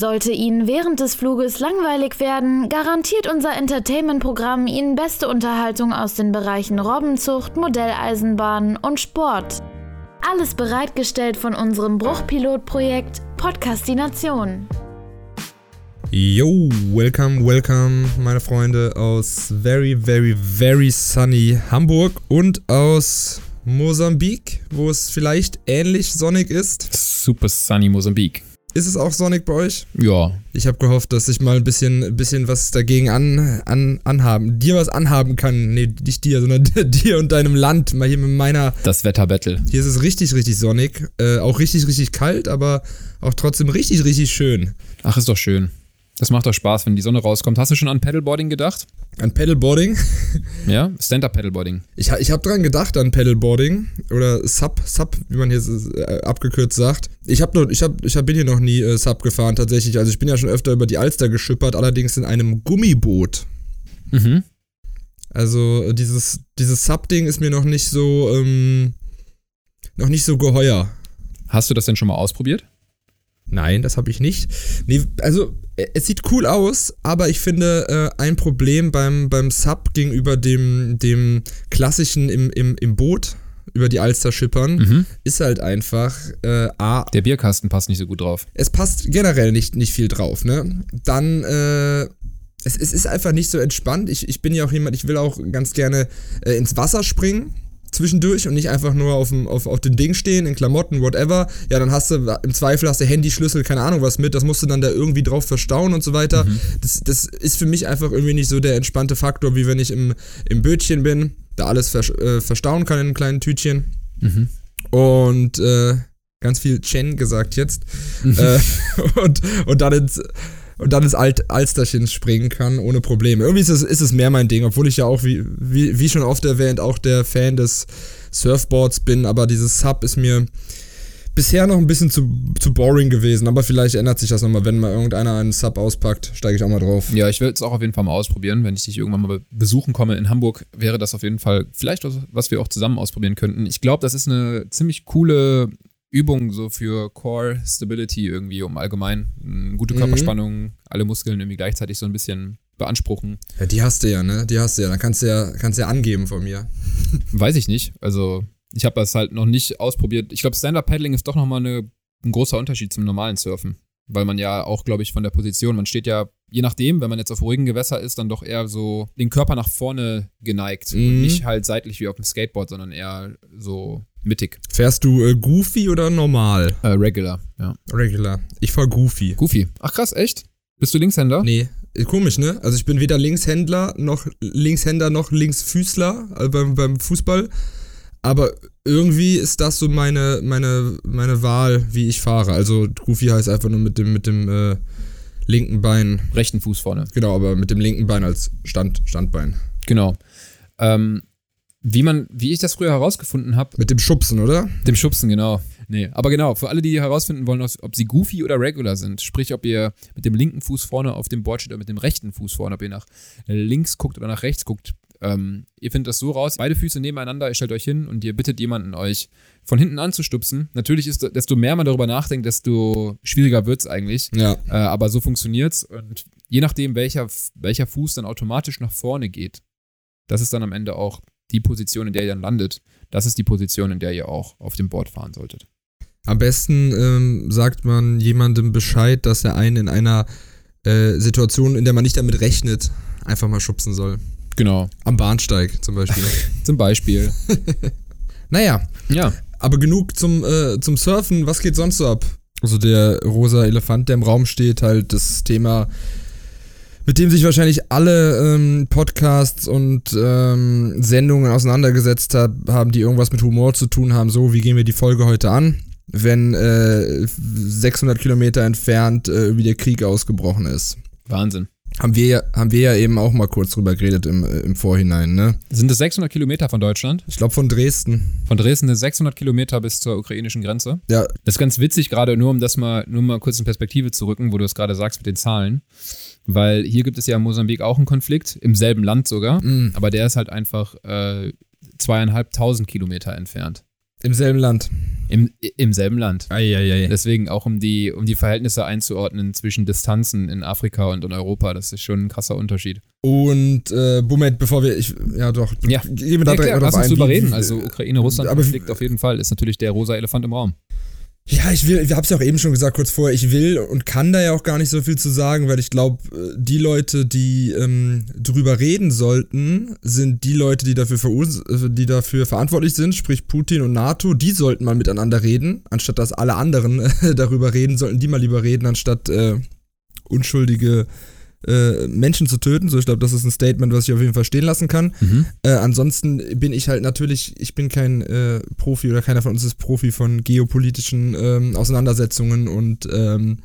Sollte Ihnen während des Fluges langweilig werden, garantiert unser Entertainment-Programm Ihnen beste Unterhaltung aus den Bereichen Robbenzucht, Modelleisenbahn und Sport. Alles bereitgestellt von unserem Bruchpilotprojekt Podcastination. Yo, welcome, welcome, meine Freunde aus very, very, very sunny Hamburg und aus Mosambik, wo es vielleicht ähnlich sonnig ist. Super sunny Mosambik. Ist es auch sonnig bei euch? Ja. Ich habe gehofft, dass ich mal ein bisschen, bisschen was dagegen an, an, anhaben, dir was anhaben kann. Nee, nicht dir, sondern dir und deinem Land. Mal hier mit meiner. Das Wetterbattle. Hier ist es richtig, richtig sonnig. Äh, auch richtig, richtig kalt, aber auch trotzdem richtig, richtig schön. Ach, ist doch schön. Das macht doch Spaß, wenn die Sonne rauskommt. Hast du schon an Paddleboarding gedacht? An Paddleboarding? Ja, Stand-Up-Paddleboarding. Ich, ich habe dran gedacht an Paddleboarding oder Sub, Sub, wie man hier äh, abgekürzt sagt. Ich habe ich hab, ich hab, bin hier noch nie äh, Sub gefahren tatsächlich. Also ich bin ja schon öfter über die Alster geschippert, allerdings in einem Gummiboot. Mhm. Also dieses, dieses Sub-Ding ist mir noch nicht so, ähm, noch nicht so geheuer. Hast du das denn schon mal ausprobiert? Nein, das habe ich nicht. Nee, also es sieht cool aus, aber ich finde äh, ein Problem beim, beim Sub gegenüber dem, dem klassischen im, im, im Boot über die Alster schippern, Mhm. ist halt einfach äh, A, Der Bierkasten passt nicht so gut drauf. es passt generell nicht, nicht viel drauf, ne? Dann, äh, es, es ist einfach nicht so entspannt. Ich, ich bin ja auch jemand, ich will auch ganz gerne äh, ins Wasser springen zwischendurch und nicht einfach nur auf dem, auf, auf dem Ding stehen, in Klamotten, whatever. Ja, dann hast du, im Zweifel hast du Handy, Schlüssel, keine Ahnung was mit, das musst du dann da irgendwie drauf verstauen und so weiter. Das, das ist für mich einfach irgendwie nicht so der entspannte Faktor, wie wenn ich im, im Bötchen bin, da alles vers äh, verstauen kann in einem kleinen Tütchen. Mhm. Und äh, ganz viel Chen gesagt jetzt. äh, und, und dann ins und dann ins Alt Alsterchen springen kann, ohne Probleme. Irgendwie ist es, ist es mehr mein Ding, obwohl ich ja auch, wie, wie, wie schon oft erwähnt, auch der Fan des Surfboards bin, aber dieses Sub ist mir bisher noch ein bisschen zu, zu boring gewesen, aber vielleicht ändert sich das nochmal, wenn mal irgendeiner einen Sub auspackt, steige ich auch mal drauf. Ja, ich will es auch auf jeden Fall mal ausprobieren. Wenn ich dich irgendwann mal besuchen komme in Hamburg, wäre das auf jeden Fall vielleicht was, was wir auch zusammen ausprobieren könnten. Ich glaube, das ist eine ziemlich coole Übung so für Core Stability irgendwie, um allgemein eine gute Mhm. Körperspannung, alle Muskeln irgendwie gleichzeitig so ein bisschen beanspruchen. Ja, die hast du ja, ne? Die hast du ja. Dann kannst du ja, kannst du ja angeben von mir. Weiß ich nicht. Also, ich habe das halt noch nicht ausprobiert. Ich glaube, Stand-Up-Paddling ist doch nochmal eine, ein großer Unterschied zum normalen Surfen. Weil man ja auch, glaube ich, von der Position, man steht ja, je nachdem, wenn man jetzt auf ruhigen Gewässer ist, dann doch eher so den Körper nach vorne geneigt. Und Mhm. nicht halt seitlich wie auf dem Skateboard, sondern eher so mittig. Fährst du äh, Goofy oder normal? Äh, regular, ja. Regular. Ich fahr Goofy. Goofy. Ach krass, echt? Bist du Linkshänder? Nee, komisch, ne? Also ich bin weder Linkshändler noch Linkshänder noch Linksfüßler also beim, beim Fußball. Aber irgendwie ist das so meine, meine, meine Wahl, wie ich fahre. Also Goofy heißt einfach nur mit dem, mit dem äh, linken Bein. Rechten Fuß vorne. Genau, aber mit dem linken Bein als Stand, Standbein. Genau. Ähm, wie man, wie ich das früher herausgefunden habe, Mit dem Schubsen, oder? Dem Schubsen, genau. Nee, aber genau, für alle, die herausfinden wollen, ob sie goofy oder regular sind, sprich, ob ihr mit dem linken Fuß vorne auf dem Board steht oder mit dem rechten Fuß vorne, ob ihr nach links guckt oder nach rechts guckt. Ähm, ihr findet das so raus, beide Füße nebeneinander, ihr stellt euch hin und ihr bittet jemanden, euch von hinten anzustupsen. Natürlich ist, desto mehr man darüber nachdenkt, desto schwieriger wird's eigentlich. Ja. Äh, aber so funktioniert's und je nachdem, welcher, welcher Fuß dann automatisch nach vorne geht, das ist dann am Ende auch die Position, in der ihr dann landet. Das ist die Position, in der ihr auch auf dem Board fahren solltet. Am besten ähm, sagt man jemandem Bescheid, dass er einen in einer äh, Situation, in der man nicht damit rechnet, einfach mal schubsen soll. Genau. Am Bahnsteig zum Beispiel. Zum Beispiel. naja, Ja. aber genug zum, äh, zum Surfen. Was geht sonst so ab? Also der rosa Elefant, der im Raum steht, halt das Thema, mit dem sich wahrscheinlich alle ähm, Podcasts und ähm, Sendungen auseinandergesetzt hab, haben, die irgendwas mit Humor zu tun haben. So, wie gehen wir die Folge heute an, wenn äh, 600 Kilometer entfernt äh, irgendwie der Krieg ausgebrochen ist? Wahnsinn. Haben wir, ja- haben wir ja eben auch mal kurz drüber geredet im, äh, im Vorhinein, ne? Sind es 600 Kilometer von Deutschland? Ich glaube von Dresden. Von Dresden sind es 600 Kilometer bis zur ukrainischen Grenze. Ja, Das ist ganz witzig gerade, nur um das mal, nur mal kurz in Perspektive zu rücken, wo du es gerade sagst mit den Zahlen. Weil hier gibt es ja in Mosambik auch einen Konflikt, im selben Land sogar, mm, aber der ist halt einfach äh, zweieinhalbtausend Kilometer entfernt. Im selben Land. Im, Im selben Land. Eieiei. Deswegen auch um die, um die Verhältnisse einzuordnen zwischen Distanzen in Afrika und in Europa, das ist schon ein krasser Unterschied. Und äh, Moment, bevor wir, ich, ja doch, Ja. gehen wir da Ja, direkt klar, lass uns drüber reden. Also Ukraine-Russland aber- Konflikt auf jeden Fall ist natürlich der rosa Elefant im Raum. Ja, ich will, ich hab's ja auch eben schon gesagt, kurz vorher, ich will und kann da ja auch gar nicht so viel zu sagen, weil ich glaube, die Leute, die ähm, drüber reden sollten, sind die Leute, die dafür, äh, die dafür verantwortlich sind, sprich Putin und NATO, die sollten mal miteinander reden, anstatt dass alle anderen äh, darüber reden, sollten die mal lieber reden, anstatt äh, unschuldige äh, Menschen zu töten. So, ich glaube, das ist ein Statement, was ich auf jeden Fall stehen lassen kann. Äh, ansonsten bin ich halt natürlich, ich bin kein äh, Profi oder keiner von uns ist Profi von geopolitischen ähm, Auseinandersetzungen und ähm,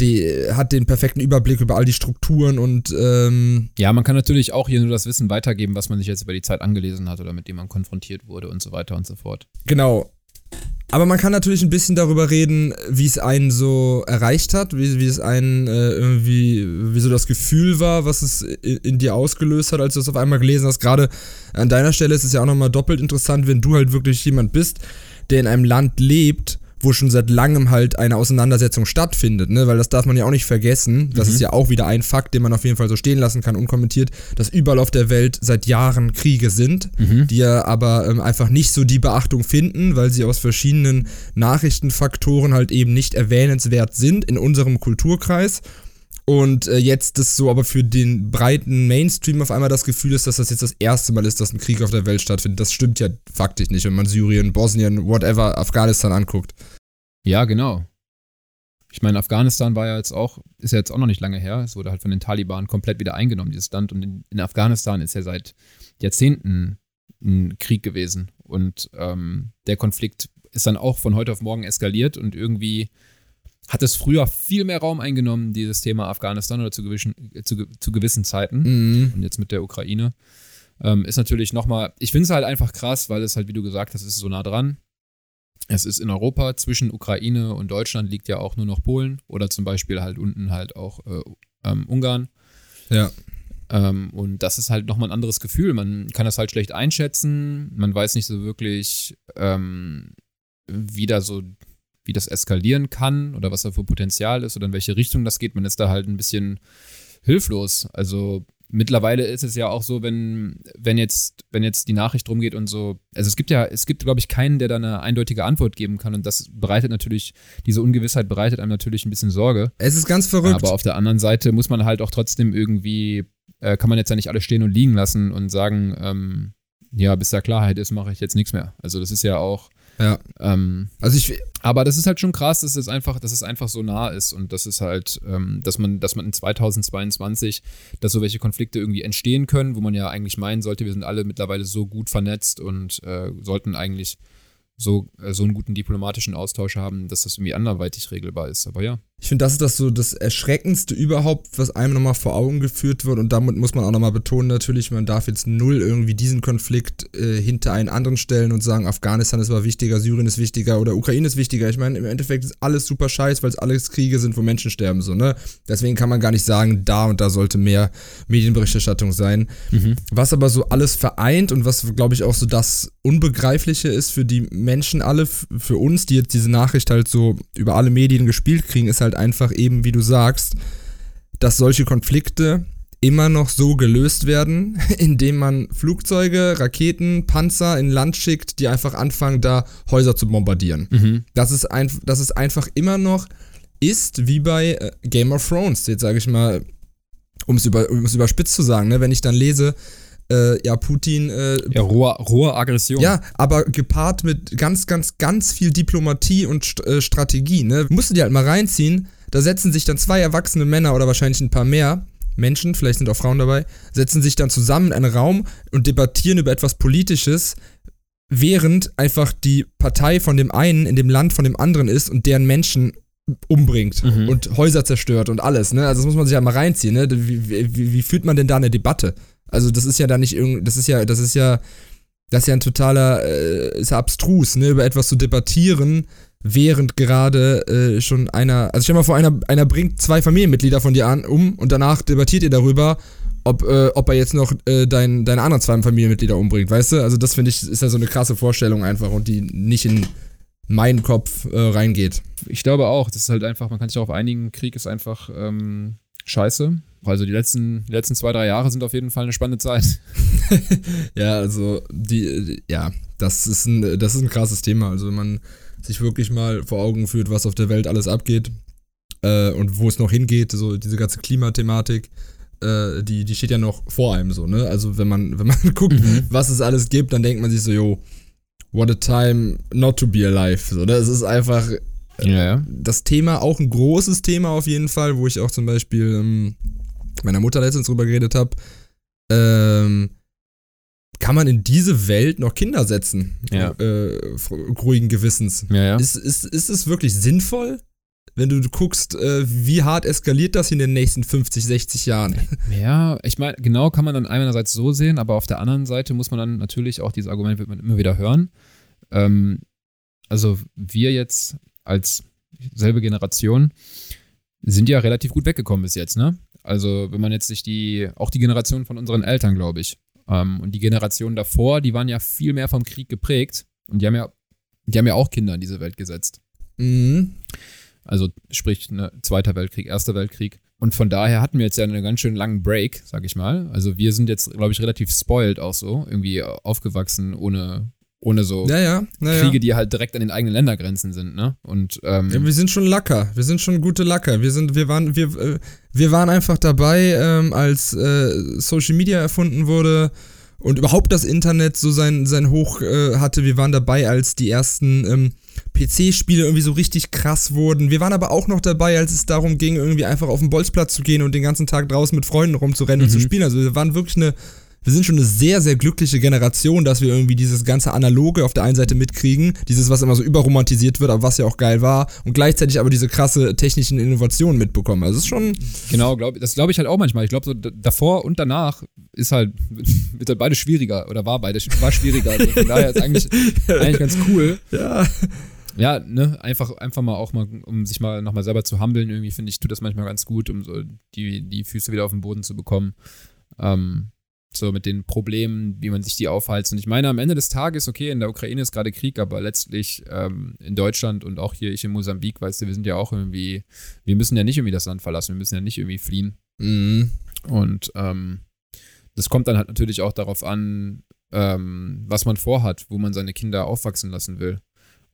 die hat den perfekten Überblick über all die Strukturen und ähm, Ja, man kann natürlich auch hier nur das Wissen weitergeben, was man sich jetzt über die Zeit angelesen hat oder mit dem man konfrontiert wurde und so weiter und so fort. genau. Aber man kann natürlich ein bisschen darüber reden, wie es einen so erreicht hat, wie, wie es einen äh, irgendwie, wie so das Gefühl war, was es in, in dir ausgelöst hat, als du es auf einmal gelesen hast. Gerade an deiner Stelle ist es ja auch nochmal doppelt interessant, wenn du halt wirklich jemand bist, der in einem Land lebt, wo schon seit langem halt eine Auseinandersetzung stattfindet, ne? Weil das darf man ja auch nicht vergessen. Das ist ja auch wieder ein Fakt, den man auf jeden Fall so stehen lassen kann, unkommentiert, dass überall auf der Welt seit Jahren Kriege sind, die ja aber ähm, einfach nicht so die Beachtung finden, weil sie aus verschiedenen Nachrichtenfaktoren halt eben nicht erwähnenswert sind in unserem Kulturkreis. Und äh, jetzt das so aber für den breiten Mainstream auf einmal das Gefühl ist, dass das jetzt das erste Mal ist, dass ein Krieg auf der Welt stattfindet. Das stimmt ja faktisch nicht, wenn man Syrien, Bosnien, whatever, Afghanistan anguckt. Ja, genau. Ich meine, Afghanistan war ja jetzt auch, ist ja jetzt auch noch nicht lange her. Es wurde halt von den Taliban komplett wieder eingenommen, dieses Land. Und in, in Afghanistan ist ja seit Jahrzehnten ein Krieg gewesen. Und ähm, der Konflikt ist dann auch von heute auf morgen eskaliert und irgendwie hat es früher viel mehr Raum eingenommen, dieses Thema Afghanistan oder zu gewissen, zu, zu gewissen Zeiten. Mhm. Und jetzt mit der Ukraine. Ähm, ist natürlich nochmal, ich finde es halt einfach krass, weil es halt, wie du gesagt hast, ist so nah dran. Es ist in Europa, zwischen Ukraine und Deutschland liegt ja auch nur noch Polen oder zum Beispiel halt unten halt auch äh, ähm, Ungarn. Ja. Ähm, und das ist halt nochmal ein anderes Gefühl. Man kann das halt schlecht einschätzen. Man weiß nicht so wirklich, ähm, wie da so, wie das eskalieren kann oder was da für Potenzial ist oder in welche Richtung das geht. Man ist da halt ein bisschen hilflos. Also mittlerweile ist es ja auch so, wenn, wenn jetzt, wenn jetzt die Nachricht drum geht und so, also es gibt ja, es gibt, glaube ich, keinen, der da eine eindeutige Antwort geben kann. Und das bereitet natürlich, diese Ungewissheit bereitet einem natürlich ein bisschen Sorge. Es ist ganz verrückt. Aber auf der anderen Seite muss man halt auch trotzdem irgendwie, äh, kann man jetzt ja nicht alle stehen und liegen lassen und sagen, ähm, ja, bis da Klarheit ist, mache ich jetzt nichts mehr. Also das ist ja auch, ja. ähm, Also ich, aber das ist halt schon krass, dass es einfach, dass es einfach so nah ist und das ist halt, ähm, dass man, dass man in 2022, dass so welche Konflikte irgendwie entstehen können, wo man ja eigentlich meinen sollte, wir sind alle mittlerweile so gut vernetzt und äh, sollten eigentlich so, äh, so einen guten diplomatischen Austausch haben, dass das irgendwie anderweitig regelbar ist. Aber ja. ich finde, das ist das so das Erschreckendste überhaupt, was einem nochmal vor Augen geführt wird. Und damit muss man auch nochmal betonen, natürlich, man darf jetzt null irgendwie diesen Konflikt äh, hinter einen anderen stellen und sagen, Afghanistan ist aber wichtiger, Syrien ist wichtiger oder Ukraine ist wichtiger. Ich meine, im Endeffekt ist alles super scheiß, weil es alles Kriege sind, wo Menschen sterben, so, ne? Deswegen kann man gar nicht sagen, da und da sollte mehr Medienberichterstattung sein. Was aber so alles vereint und was, glaube ich, auch so das Unbegreifliche ist für die Menschen alle, f- für uns, die jetzt diese Nachricht halt so über alle Medien gespielt kriegen, ist halt einfach eben, wie du sagst, dass solche Konflikte immer noch so gelöst werden, indem man Flugzeuge, Raketen, Panzer in Land schickt, die einfach anfangen, da Häuser zu bombardieren. Das ist, ein, das ist einfach immer noch ist wie bei äh, Game of Thrones. Jetzt sage ich mal, um es über, um's überspitzt zu sagen, ne? wenn ich dann lese, äh, ja, Putin äh, Ja, rohe, rohe Aggression. ja, aber gepaart mit ganz, ganz, ganz viel Diplomatie und St äh, Strategie, ne? Musst du dir halt mal reinziehen. Da setzen sich dann zwei erwachsene Männer oder wahrscheinlich ein paar mehr Menschen, vielleicht sind auch Frauen dabei, setzen sich dann zusammen in einen Raum und debattieren über etwas Politisches, während einfach die Partei von dem einen in dem Land von dem anderen ist und deren Menschen umbringt Mhm. und Häuser zerstört und alles, ne? Also das muss man sich ja mal reinziehen, ne? Wie, wie, wie, wie führt man denn da eine Debatte? Also das ist ja da nicht irgend, das ist ja, das ist ja, das ist ja ein totaler, äh, ist ja abstrus, ne, über etwas zu debattieren, während gerade äh, schon einer, also stell mal vor, einer, einer bringt zwei Familienmitglieder von dir an um und danach debattiert ihr darüber, ob, äh, ob er jetzt noch äh, dein, deine anderen zwei Familienmitglieder umbringt, weißt du? Also das finde ich, ist ja so eine krasse Vorstellung einfach und die nicht in meinen Kopf äh, reingeht. Ich glaube auch, das ist halt einfach, man kann sich darauf einigen, Krieg ist einfach ähm, scheiße. Also die letzten, die letzten zwei, drei Jahre sind auf jeden Fall eine spannende Zeit. ja, also die, ja, das ist ein, das ist ein krasses Thema. Also wenn man sich wirklich mal vor Augen führt, was auf der Welt alles abgeht äh, und wo es noch hingeht, so diese ganze Klimathematik, äh, die, die steht ja noch vor einem so, ne? Also wenn man, wenn man guckt, mhm. was es alles gibt, dann denkt man sich so, yo, what a time not to be alive. So, das ist einfach ja, ja. das Thema, auch ein großes Thema auf jeden Fall, wo ich auch zum Beispiel ähm, meiner Mutter letztens drüber geredet habe. Ähm, kann man in diese Welt noch Kinder setzen? Ja. Äh, ruhigen Gewissens. Ja, ja. Ist, ist, ist es wirklich sinnvoll? wenn du guckst, äh, wie hart eskaliert das in den nächsten 50, 60 Jahren. Ja, ich meine, genau kann man dann einerseits so sehen, aber auf der anderen Seite muss man dann natürlich auch dieses Argument wird man immer wieder hören. Ähm, also wir jetzt als selbe Generation sind ja relativ gut weggekommen bis jetzt, ne? Also wenn man jetzt sich die, auch die Generation von unseren Eltern, glaube ich, ähm, und die Generation davor, die waren ja viel mehr vom Krieg geprägt und die haben ja, die haben ja auch Kinder in diese Welt gesetzt. Mhm. Also sprich ne, Zweiter Weltkrieg, Erster Weltkrieg. Und von daher hatten wir jetzt ja einen ganz schön langen Break, sag ich mal. Also wir sind jetzt, glaube ich, relativ spoiled auch so, irgendwie aufgewachsen ohne, ohne so ja, ja, ja, Kriege, die halt direkt an den eigenen Ländergrenzen sind, ne? Und ähm, wir sind schon Lacker, wir sind schon gute Lacker. Wir sind, wir waren, wir, äh, wir waren einfach dabei, ähm, als äh, Social Media erfunden wurde und überhaupt das Internet so sein, sein Hoch äh, hatte. Wir waren dabei, als die ersten ähm, PC-Spiele irgendwie so richtig krass wurden. Wir waren aber auch noch dabei, als es darum ging, irgendwie einfach auf den Bolzplatz zu gehen und den ganzen Tag draußen mit Freunden rumzurennen mhm. und zu mhm. spielen. Also wir waren wirklich eine, wir sind schon eine sehr, sehr glückliche Generation, dass wir irgendwie dieses ganze Analoge auf der einen Seite mitkriegen, dieses, was immer so überromantisiert wird, aber was ja auch geil war, und gleichzeitig aber diese krasse technischen Innovationen mitbekommen. Also es ist schon. Genau, glaub, das glaube ich halt auch manchmal. Ich glaube, so davor und danach ist halt, wird halt beide schwieriger oder war beide war schwieriger. Also von daher ist eigentlich, eigentlich ganz cool. Ja ja, ne, einfach, einfach mal auch mal, um sich mal nochmal selber zu humbeln, irgendwie finde ich, tut das manchmal ganz gut, um so die, die Füße wieder auf den Boden zu bekommen. Ähm, so mit den Problemen, wie man sich die aufheizt. Und ich meine, am Ende des Tages, okay, in der Ukraine ist gerade Krieg, aber letztlich ähm, in Deutschland und auch hier ich in Mosambik, weißt du, wir sind ja auch irgendwie, wir müssen ja nicht irgendwie das Land verlassen, wir müssen ja nicht irgendwie fliehen. Mhm. Und ähm, das kommt dann halt natürlich auch darauf an, ähm, was man vorhat, wo man seine Kinder aufwachsen lassen will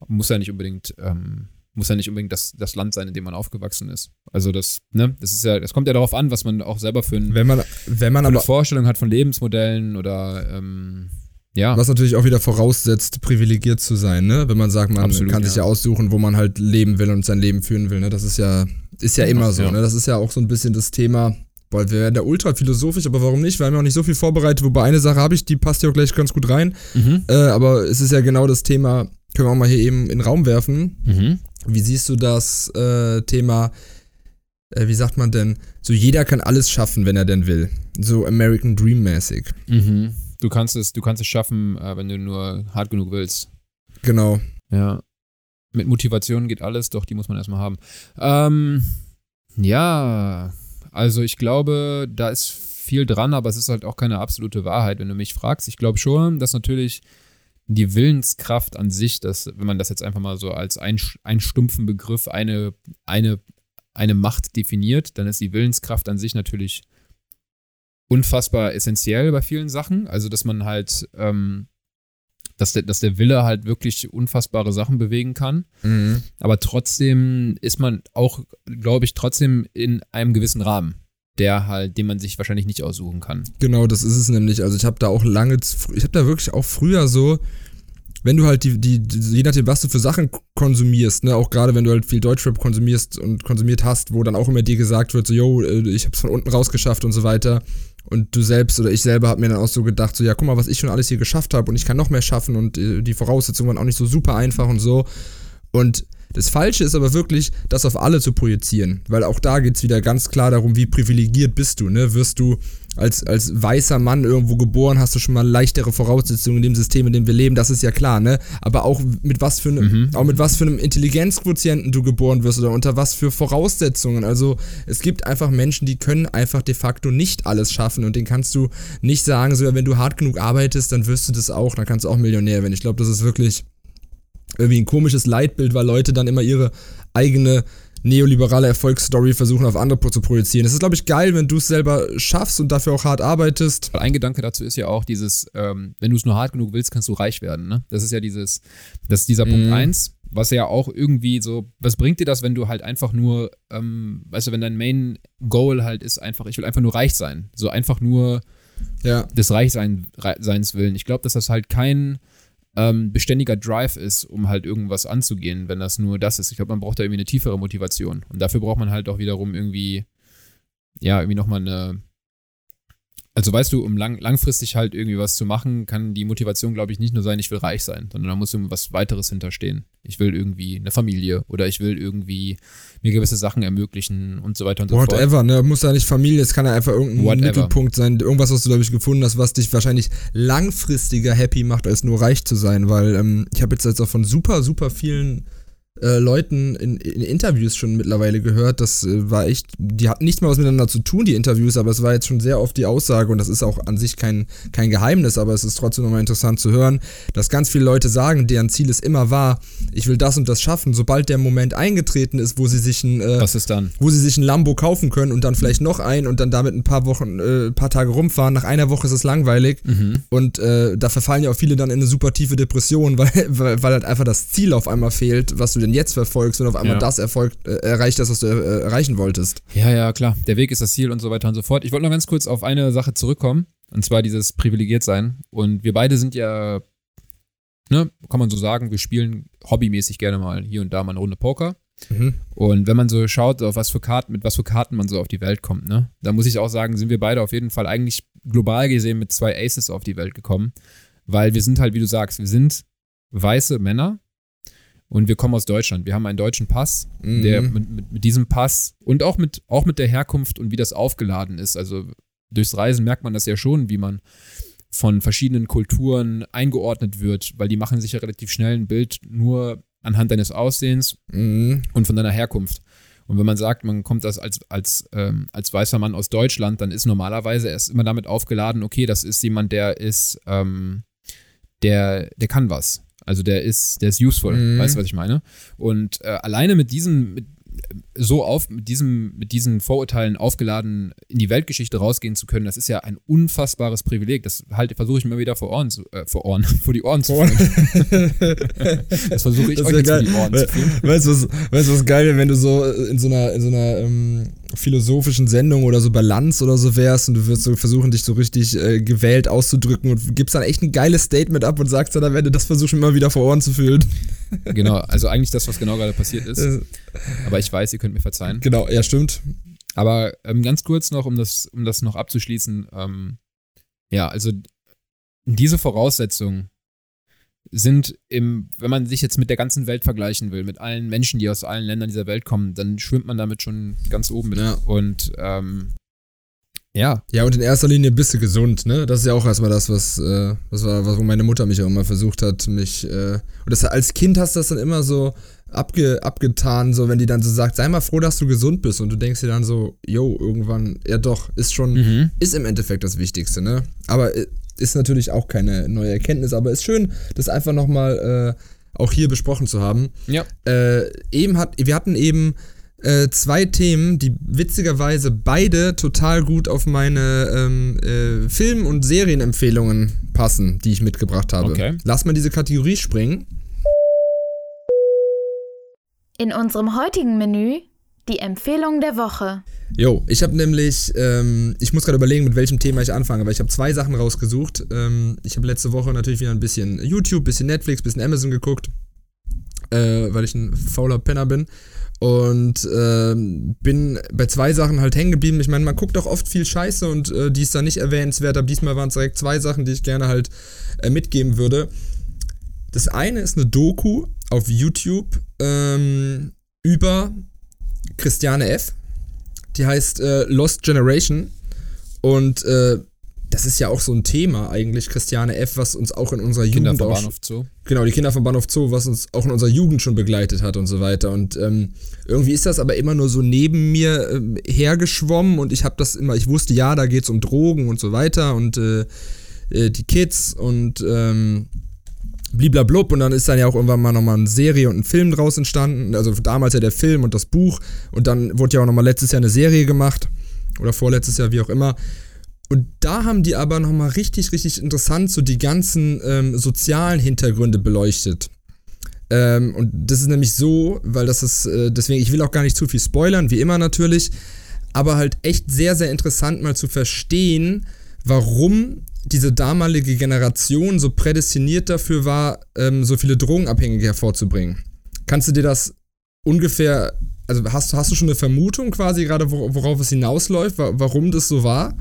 muss ja nicht unbedingt, ähm, muss ja nicht unbedingt das, das Land sein, in dem man aufgewachsen ist. Also das, ne, das ist ja, das kommt ja darauf an, was man auch selber für, ein, wenn man, wenn man eine Vorstellung hat von Lebensmodellen oder ähm, ja. Was natürlich auch wieder voraussetzt, privilegiert zu sein, ne? Wenn man sagt, man Absolut, kann sich ja aussuchen, wo man halt leben will und sein Leben führen will, ne? Das ist ja, ist ja immer so, ja. ne? Das ist ja auch so ein bisschen das Thema, Boah, wir werden da ultra philosophisch, aber warum nicht? Wir haben ja auch nicht so viel vorbereitet, wobei eine Sache habe ich, die passt ja auch gleich ganz gut rein. Mhm. Äh, aber es ist ja genau das Thema, können wir auch mal hier eben in den Raum werfen. Mhm. Wie siehst du das äh, Thema, äh, wie sagt man denn, so jeder kann alles schaffen, wenn er denn will. So American Dream mäßig. Mhm. Du kannst es, du kannst es schaffen, äh, wenn du nur hart genug willst. Genau. Ja. Mit Motivation geht alles, doch die muss man erstmal haben. Ähm, ja, also ich glaube, da ist viel dran, aber es ist halt auch keine absolute Wahrheit, wenn du mich fragst. Ich glaube schon, dass natürlich die Willenskraft an sich, dass, wenn man das jetzt einfach mal so als ein, ein stumpfen Begriff, eine, eine, eine Macht definiert, dann ist die Willenskraft an sich natürlich unfassbar essentiell bei vielen Sachen. Also, dass man halt, ähm, dass, der, dass der Wille halt wirklich unfassbare Sachen bewegen kann. Mhm. Aber trotzdem ist man auch, glaube ich, trotzdem in einem gewissen Rahmen der halt, den man sich wahrscheinlich nicht aussuchen kann. Genau, das ist es nämlich. Also ich habe da auch lange, ich habe da wirklich auch früher so, wenn du halt die, die, je nachdem, was du für Sachen konsumierst, ne, auch gerade wenn du halt viel Deutschrap konsumierst und konsumiert hast, wo dann auch immer dir gesagt wird, so, yo, äh, ich hab's von unten rausgeschafft und so weiter. Und du selbst oder ich selber hab mir dann auch so gedacht, so, ja, guck mal, was ich schon alles hier geschafft habe und ich kann noch mehr schaffen und äh, die Voraussetzungen waren auch nicht so super einfach und so. Und das Falsche ist aber wirklich, das auf alle zu projizieren, weil auch da geht es wieder ganz klar darum, wie privilegiert bist du. Ne? Wirst du als, als weißer Mann irgendwo geboren, hast du schon mal leichtere Voraussetzungen in dem System, in dem wir leben, das ist ja klar, ne? Aber auch mit was für einem, Mhm. auch mit was für einem Intelligenzquotienten du geboren wirst oder unter was für Voraussetzungen. Also es gibt einfach Menschen, die können einfach de facto nicht alles schaffen und den kannst du nicht sagen, sogar wenn du hart genug arbeitest, dann wirst du das auch, dann kannst du auch Millionär werden. Ich glaube, das ist wirklich irgendwie ein komisches Leitbild, weil Leute dann immer ihre eigene neoliberale Erfolgsstory versuchen auf andere zu projizieren. Es ist, glaube ich, geil, wenn du es selber schaffst und dafür auch hart arbeitest. Ein Gedanke dazu ist ja auch dieses, ähm, wenn du es nur hart genug willst, kannst du reich werden. Ne? Das ist ja dieses, das ist dieser Punkt Mhm. eins, was ja auch irgendwie so, was bringt dir das, wenn du halt einfach nur, ähm, weißt du, wenn dein Main Goal halt ist einfach, ich will einfach nur reich sein. So einfach nur Ja. des Reichseins Seins willen. Ich glaube, dass das halt kein ähm, beständiger Drive ist, um halt irgendwas anzugehen, wenn das nur das ist. Ich glaube, man braucht da irgendwie eine tiefere Motivation. Und dafür braucht man halt auch wiederum irgendwie, ja, irgendwie nochmal eine. Also weißt du, um lang, langfristig halt irgendwie was zu machen, kann die Motivation, glaube ich, nicht nur sein, ich will reich sein, sondern da muss irgendwas weiteres hinterstehen. Ich will irgendwie eine Familie oder ich will irgendwie mir gewisse Sachen ermöglichen und so weiter und so fort. Whatever, ne? Muss ja nicht Familie, es kann ja einfach irgendein Whatever. Mittelpunkt sein. Irgendwas, was du, glaube ich, gefunden hast, was dich wahrscheinlich langfristiger happy macht, als nur reich zu sein. Weil ähm, ich habe jetzt, jetzt auch von super, super vielen äh, Leuten in, in Interviews schon mittlerweile gehört. Das äh, war echt, die hatten nichts mehr was miteinander zu tun, die Interviews, aber es war jetzt schon sehr oft die Aussage und das ist auch an sich kein, kein Geheimnis, aber es ist trotzdem nochmal interessant zu hören, dass ganz viele Leute sagen, deren Ziel es immer war, ich will das und das schaffen. Sobald der Moment eingetreten ist, wo sie sich ein äh, Was ist dann? wo sie sich ein Lambo kaufen können und dann vielleicht noch ein und dann damit ein paar Wochen, äh, paar Tage rumfahren. Nach einer Woche ist es langweilig Mhm. und äh, da verfallen ja auch viele dann in eine super tiefe Depression, weil, weil, weil halt einfach das Ziel auf einmal fehlt, was du denn jetzt verfolgst und auf einmal Ja. das Erfolg, äh, erreicht hast, was du äh, erreichen wolltest. Ja, ja, klar. Der Weg ist das Ziel und so weiter und so fort. Ich wollte noch ganz kurz auf eine Sache zurückkommen. Und zwar dieses privilegiert sein. Und wir beide sind ja, ne, kann man so sagen, wir spielen hobbymäßig gerne mal hier und da mal eine Runde Poker. Mhm. Und wenn man so schaut, auf was für Karten, mit was für Karten man so auf die Welt kommt, ne, da muss ich auch sagen, sind wir beide auf jeden Fall eigentlich global gesehen mit zwei Aces auf die Welt gekommen. Weil wir sind halt, wie du sagst, wir sind weiße Männer und wir kommen aus Deutschland. Wir haben einen deutschen Pass, Mhm. der mit, mit, mit diesem Pass und auch mit, auch mit der Herkunft und wie das aufgeladen ist. Also durchs Reisen merkt man das ja schon, wie man von verschiedenen Kulturen eingeordnet wird, weil die machen sich ja relativ schnell ein Bild nur anhand deines Aussehens Mhm. und von deiner Herkunft. Und wenn man sagt, man kommt das als, als, ähm, als weißer Mann aus Deutschland, dann ist normalerweise erst immer damit aufgeladen, okay, das ist jemand, der ist, ähm, der, der kann was. Also der ist, der ist useful, Mhm. weißt du, was ich meine? Und äh, alleine mit diesem, mit, so auf, mit diesem, mit diesen Vorurteilen aufgeladen in die Weltgeschichte rausgehen zu können, das ist ja ein unfassbares Privileg. Das halt versuche ich mir wieder vor Ohren zu, äh, vor Ohren, vor die Ohren zu führen. Das versuche ich Das euch jetzt vor die Ohren zu führen. Weißt du, was, weißt, was geil wäre, wenn du so in so einer, in so einer ähm, philosophischen Sendung oder so Balance oder so wärst und du würdest so versuchen, dich so richtig äh, gewählt auszudrücken und gibst dann echt ein geiles Statement ab und sagst dann am Ende, das versuche ich immer wieder vor Ohren zu fühlen. Genau, also eigentlich das, was genau gerade passiert ist. Äh, Aber ich weiß, ihr könnt mir verzeihen. genau, ja, stimmt. Aber ähm, ganz kurz noch, um das, um das noch abzuschließen. Ähm, ja, also diese Voraussetzungen sind im, wenn man sich jetzt mit der ganzen Welt vergleichen will, mit allen Menschen, die aus allen Ländern dieser Welt kommen, dann schwimmt man damit schon ganz oben mit. Ja. Und ähm, ja, Ja, und in erster Linie bist du gesund, ne? Das ist ja auch erstmal das, was, äh, was war, was, wo meine Mutter mich auch immer versucht hat, mich, äh, und das als Kind hast du das dann immer so abge, abgetan, so wenn die dann so sagt, sei mal froh, dass du gesund bist und du denkst dir dann so, yo, irgendwann, ja doch, ist schon, mhm. ist im Endeffekt das Wichtigste, ne? Aber äh, ist natürlich auch keine neue Erkenntnis, aber ist schön, das einfach nochmal äh, auch hier besprochen zu haben. ja, Äh, eben hat, wir hatten eben äh, zwei Themen, die witzigerweise beide total gut auf meine ähm, äh, Film- und Serienempfehlungen passen, die ich mitgebracht habe. Okay. Lass mal diese Kategorie springen. In unserem heutigen Menü die Empfehlung der Woche. Jo, ich habe nämlich, ähm, ich muss gerade überlegen, mit welchem Thema ich anfange, aber ich habe zwei Sachen rausgesucht. Ähm, ich habe letzte Woche natürlich wieder ein bisschen YouTube, bisschen Netflix, bisschen Amazon geguckt, äh, weil ich ein fauler Penner bin. Und ähm, bin bei zwei Sachen halt hängen geblieben. Ich meine, man guckt auch oft viel Scheiße und äh, die ist da nicht erwähnenswert, aber diesmal waren es direkt zwei Sachen, die ich gerne halt äh, mitgeben würde. Das eine ist eine Doku auf YouTube ähm, über Christiane F. Die heißt äh, Lost Generation. Und äh, das ist ja auch so ein Thema eigentlich, Christiane F., was uns auch in unserer Kinder Jugend vom auch Bahnhof Zoo. Genau, die Kinder vom Bahnhof Zoo, was uns auch in unserer Jugend schon begleitet hat und so weiter. Und ähm, irgendwie ist das aber immer nur so neben mir ähm, hergeschwommen und ich habe das immer, ich wusste, ja, da geht es um Drogen und so weiter und äh, äh, die Kids und ähm, bliblablub und dann ist dann ja auch irgendwann mal nochmal eine Serie und ein Film draus entstanden. Also damals ja der Film und das Buch und dann wurde ja auch nochmal letztes Jahr eine Serie gemacht oder vorletztes Jahr, wie auch immer. Und da haben die aber nochmal richtig, richtig interessant so die ganzen ähm, sozialen Hintergründe beleuchtet. Ähm, und das ist nämlich so, weil das ist, äh, deswegen, ich will auch gar nicht zu viel spoilern, wie immer natürlich, aber halt echt sehr, sehr interessant mal zu verstehen, warum diese damalige Generation so prädestiniert dafür war, ähm, so viele Drogenabhängige hervorzubringen. Kannst du dir das ungefähr, also hast, hast du schon eine Vermutung quasi gerade, worauf es hinausläuft, warum das so war?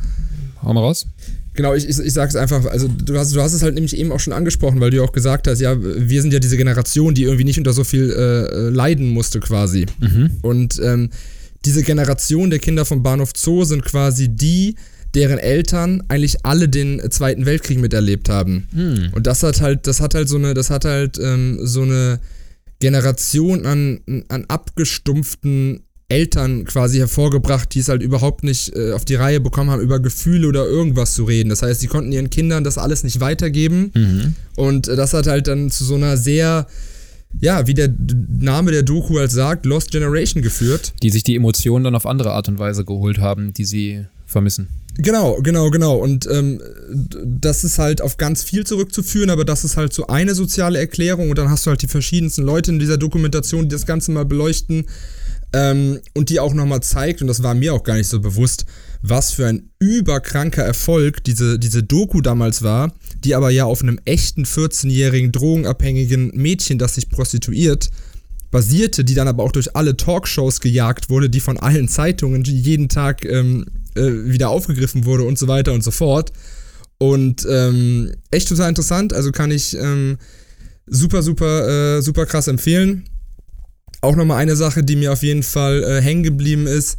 Hau mal raus. Genau, ich, ich, ich sag's einfach, also du hast, du hast es halt nämlich eben auch schon angesprochen, weil du ja auch gesagt hast, ja, wir sind ja diese Generation, die irgendwie nicht unter so viel äh, leiden musste quasi. Mhm. Und ähm, diese Generation der Kinder vom Bahnhof Zoo sind quasi die, deren Eltern eigentlich alle den Zweiten Weltkrieg miterlebt haben. Mhm. Und das hat halt, das hat halt so eine, das hat halt ähm, so eine Generation an, an abgestumpften Eltern quasi hervorgebracht, die es halt überhaupt nicht äh, auf die Reihe bekommen haben, über Gefühle oder irgendwas zu reden. Das heißt, sie konnten ihren Kindern das alles nicht weitergeben. Mhm. Und äh, das hat halt dann zu so einer sehr, ja, wie der Name der Doku halt sagt, Lost Generation geführt. Die sich die Emotionen dann auf andere Art und Weise geholt haben, die sie vermissen. Genau, genau, genau. Und ähm, das ist halt auf ganz viel zurückzuführen, aber das ist halt so eine soziale Erklärung. Und dann hast du halt die verschiedensten Leute in dieser Dokumentation, die das Ganze mal beleuchten. Ähm, und die auch nochmal zeigt, und das war mir auch gar nicht so bewusst, was für ein überkranker Erfolg diese, diese Doku damals war, die aber ja auf einem echten 14-jährigen drogenabhängigen Mädchen, das sich prostituiert, basierte, die dann aber auch durch alle Talkshows gejagt wurde, die von allen Zeitungen jeden Tag ähm, äh, wieder aufgegriffen wurde und so weiter und so fort. Und ähm, echt total interessant, also kann ich ähm, super, super, äh, super krass empfehlen. Auch nochmal eine Sache, die mir auf jeden Fall äh, hängen geblieben ist,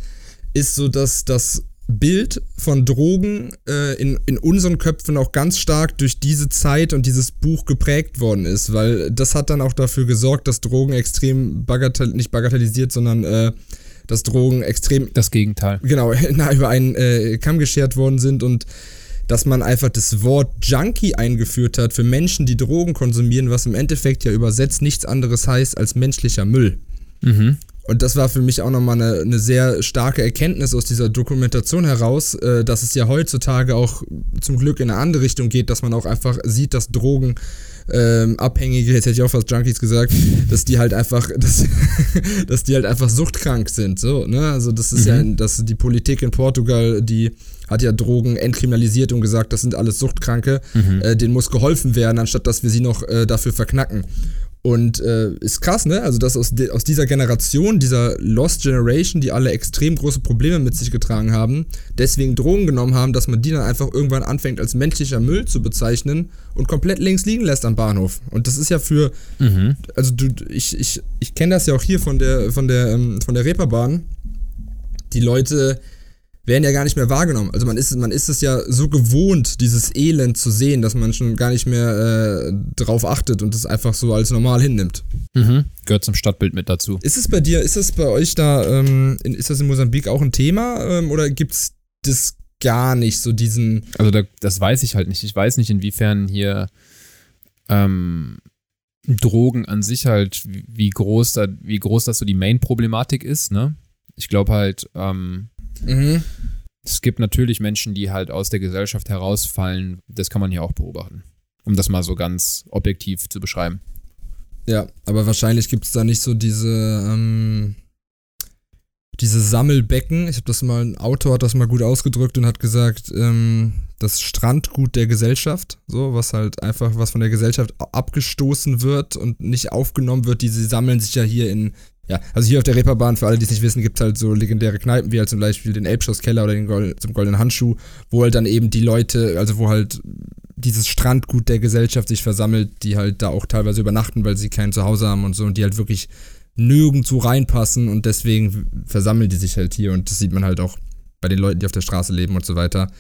ist so, dass das Bild von Drogen äh, in, in unseren Köpfen auch ganz stark durch diese Zeit und dieses Buch geprägt worden ist, weil das hat dann auch dafür gesorgt, dass Drogen extrem bagatell nicht bagatellisiert, sondern äh, dass Drogen extrem das Gegenteil genau nah über einen äh, Kamm geschert worden sind und dass man einfach das Wort Junkie eingeführt hat für Menschen, die Drogen konsumieren, was im Endeffekt ja übersetzt nichts anderes heißt als menschlicher Müll. Mhm. Und das war für mich auch nochmal eine, eine sehr starke Erkenntnis aus dieser Dokumentation heraus, äh, dass es ja heutzutage auch zum Glück in eine andere Richtung geht, dass man auch einfach sieht, dass Drogen ähm, Abhängige, jetzt hätte ich auch fast Junkies gesagt, dass die halt einfach, dass, dass die halt einfach suchtkrank sind. So, ne? Also das ist mhm. ja, dass die Politik in Portugal, die hat ja Drogen entkriminalisiert und gesagt, das sind alles Suchtkranke, Mhm. äh, denen muss geholfen werden, anstatt dass wir sie noch äh, dafür verknacken. Und äh, ist krass, ne? Also, dass aus, aus dieser Generation, dieser Lost Generation, die alle extrem große Probleme mit sich getragen haben, deswegen Drogen genommen haben, dass man die dann einfach irgendwann anfängt als menschlicher Müll zu bezeichnen und komplett links liegen lässt am Bahnhof. Und das ist ja für, Mhm. also du, ich, ich, ich kenne das ja auch hier von der, von der, ähm, von der Reeperbahn. Die Leute werden ja gar nicht mehr wahrgenommen. Also man ist, man ist es ja so gewohnt, dieses Elend zu sehen, dass man schon gar nicht mehr äh, drauf achtet und es einfach so als normal hinnimmt. Mhm. Gehört zum Stadtbild mit dazu. Ist es bei dir, ist es bei euch da, ähm, in, ist das in Mosambik auch ein Thema ähm, oder gibt es das gar nicht, so diesen. Also da, das weiß ich halt nicht. Ich weiß nicht, inwiefern hier ähm, Drogen an sich halt, wie, groß da, wie groß das so die Main-Problematik ist, ne? Ich glaube halt, ähm, Mhm. es gibt natürlich Menschen, die halt aus der Gesellschaft herausfallen. Das kann man hier auch beobachten. Um das mal so ganz objektiv zu beschreiben. Ja, aber wahrscheinlich gibt es da nicht so diese, ähm, diese Sammelbecken. Ich habe das mal, ein Autor hat das mal gut ausgedrückt und hat gesagt, ähm, das Strandgut der Gesellschaft, so, was halt einfach, was von der Gesellschaft abgestoßen wird und nicht aufgenommen wird, die sie sammeln sich ja hier in, ja, also hier auf der Reeperbahn, für alle, die es nicht wissen, gibt es halt so legendäre Kneipen, wie halt zum Beispiel den Elbschlosskeller oder den Gold, zum Goldenen Handschuh, wo halt dann eben die Leute, also wo halt dieses Strandgut der Gesellschaft sich versammelt, die halt da auch teilweise übernachten, weil sie kein Zuhause haben und so und die halt wirklich nirgendwo reinpassen und deswegen versammeln die sich halt hier und das sieht man halt auch bei den Leuten, die auf der Straße leben und so weiter.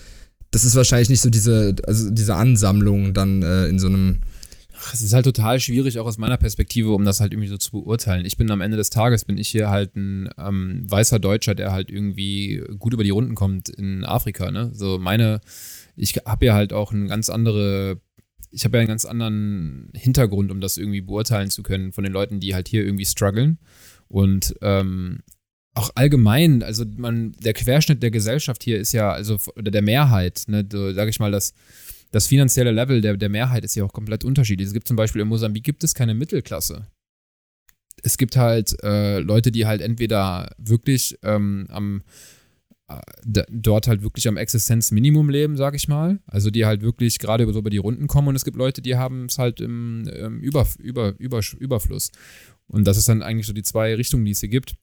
Das ist wahrscheinlich nicht so diese, also diese Ansammlung dann äh, in so einem es ist halt total schwierig, auch aus meiner Perspektive, um das halt irgendwie so zu beurteilen. Ich bin am Ende des Tages, bin ich hier halt ein ähm, weißer Deutscher, der halt irgendwie gut über die Runden kommt in Afrika, ne? So meine, ich habe ja halt auch eine ganz andere, ich habe ja einen ganz anderen Hintergrund, um das irgendwie beurteilen zu können von den Leuten, die halt hier irgendwie strugglen. Und ähm, auch allgemein, also man, der Querschnitt der Gesellschaft hier ist ja, also oder der Mehrheit, ne, so, sag ich mal, das, das finanzielle Level der, der Mehrheit ist ja auch komplett unterschiedlich. Es gibt zum Beispiel in Mosambik gibt es keine Mittelklasse. Es gibt halt äh, Leute, die halt entweder wirklich ähm, am äh, dort halt wirklich am Existenzminimum leben, sag ich mal. Also die halt wirklich gerade so über die Runden kommen und es gibt Leute, die haben es halt im, im über, über, über, Überfluss. Und das ist dann eigentlich so die zwei Richtungen, die es hier gibt.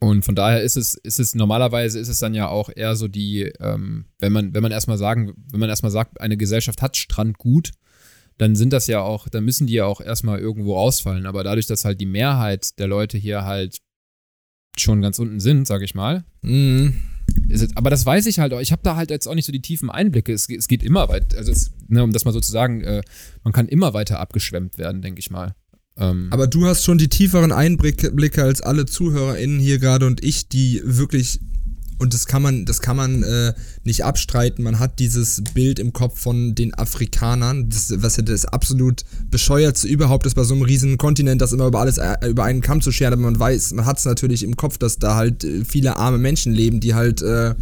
Und von daher ist es, ist es normalerweise ist es dann ja auch eher so die, ähm, wenn man, wenn man erstmal sagen, wenn man erstmal sagt, eine Gesellschaft hat Strandgut, dann sind das ja auch, dann müssen die ja auch erstmal irgendwo rausfallen. Aber dadurch, dass halt die Mehrheit der Leute hier halt schon ganz unten sind, sag ich mal. Mhm. Es, aber das weiß ich halt auch. Ich habe da halt jetzt auch nicht so die tiefen Einblicke. Es, es geht immer weiter, also es, ne, um das mal so zu sagen, äh, man kann immer weiter abgeschwemmt werden, denke ich mal. Ähm, Aber du hast schon die tieferen Einblicke als alle ZuhörerInnen hier gerade und ich, die wirklich und das kann man, das kann man äh, nicht abstreiten. Man hat dieses Bild im Kopf von den Afrikanern, das, was ja das absolut bescheuertste überhaupt ist bei so einem riesen Kontinent, das immer über alles äh, über einen Kamm zu scheren. Aber man weiß, man hat es natürlich im Kopf, dass da halt äh, viele arme Menschen leben, die halt äh,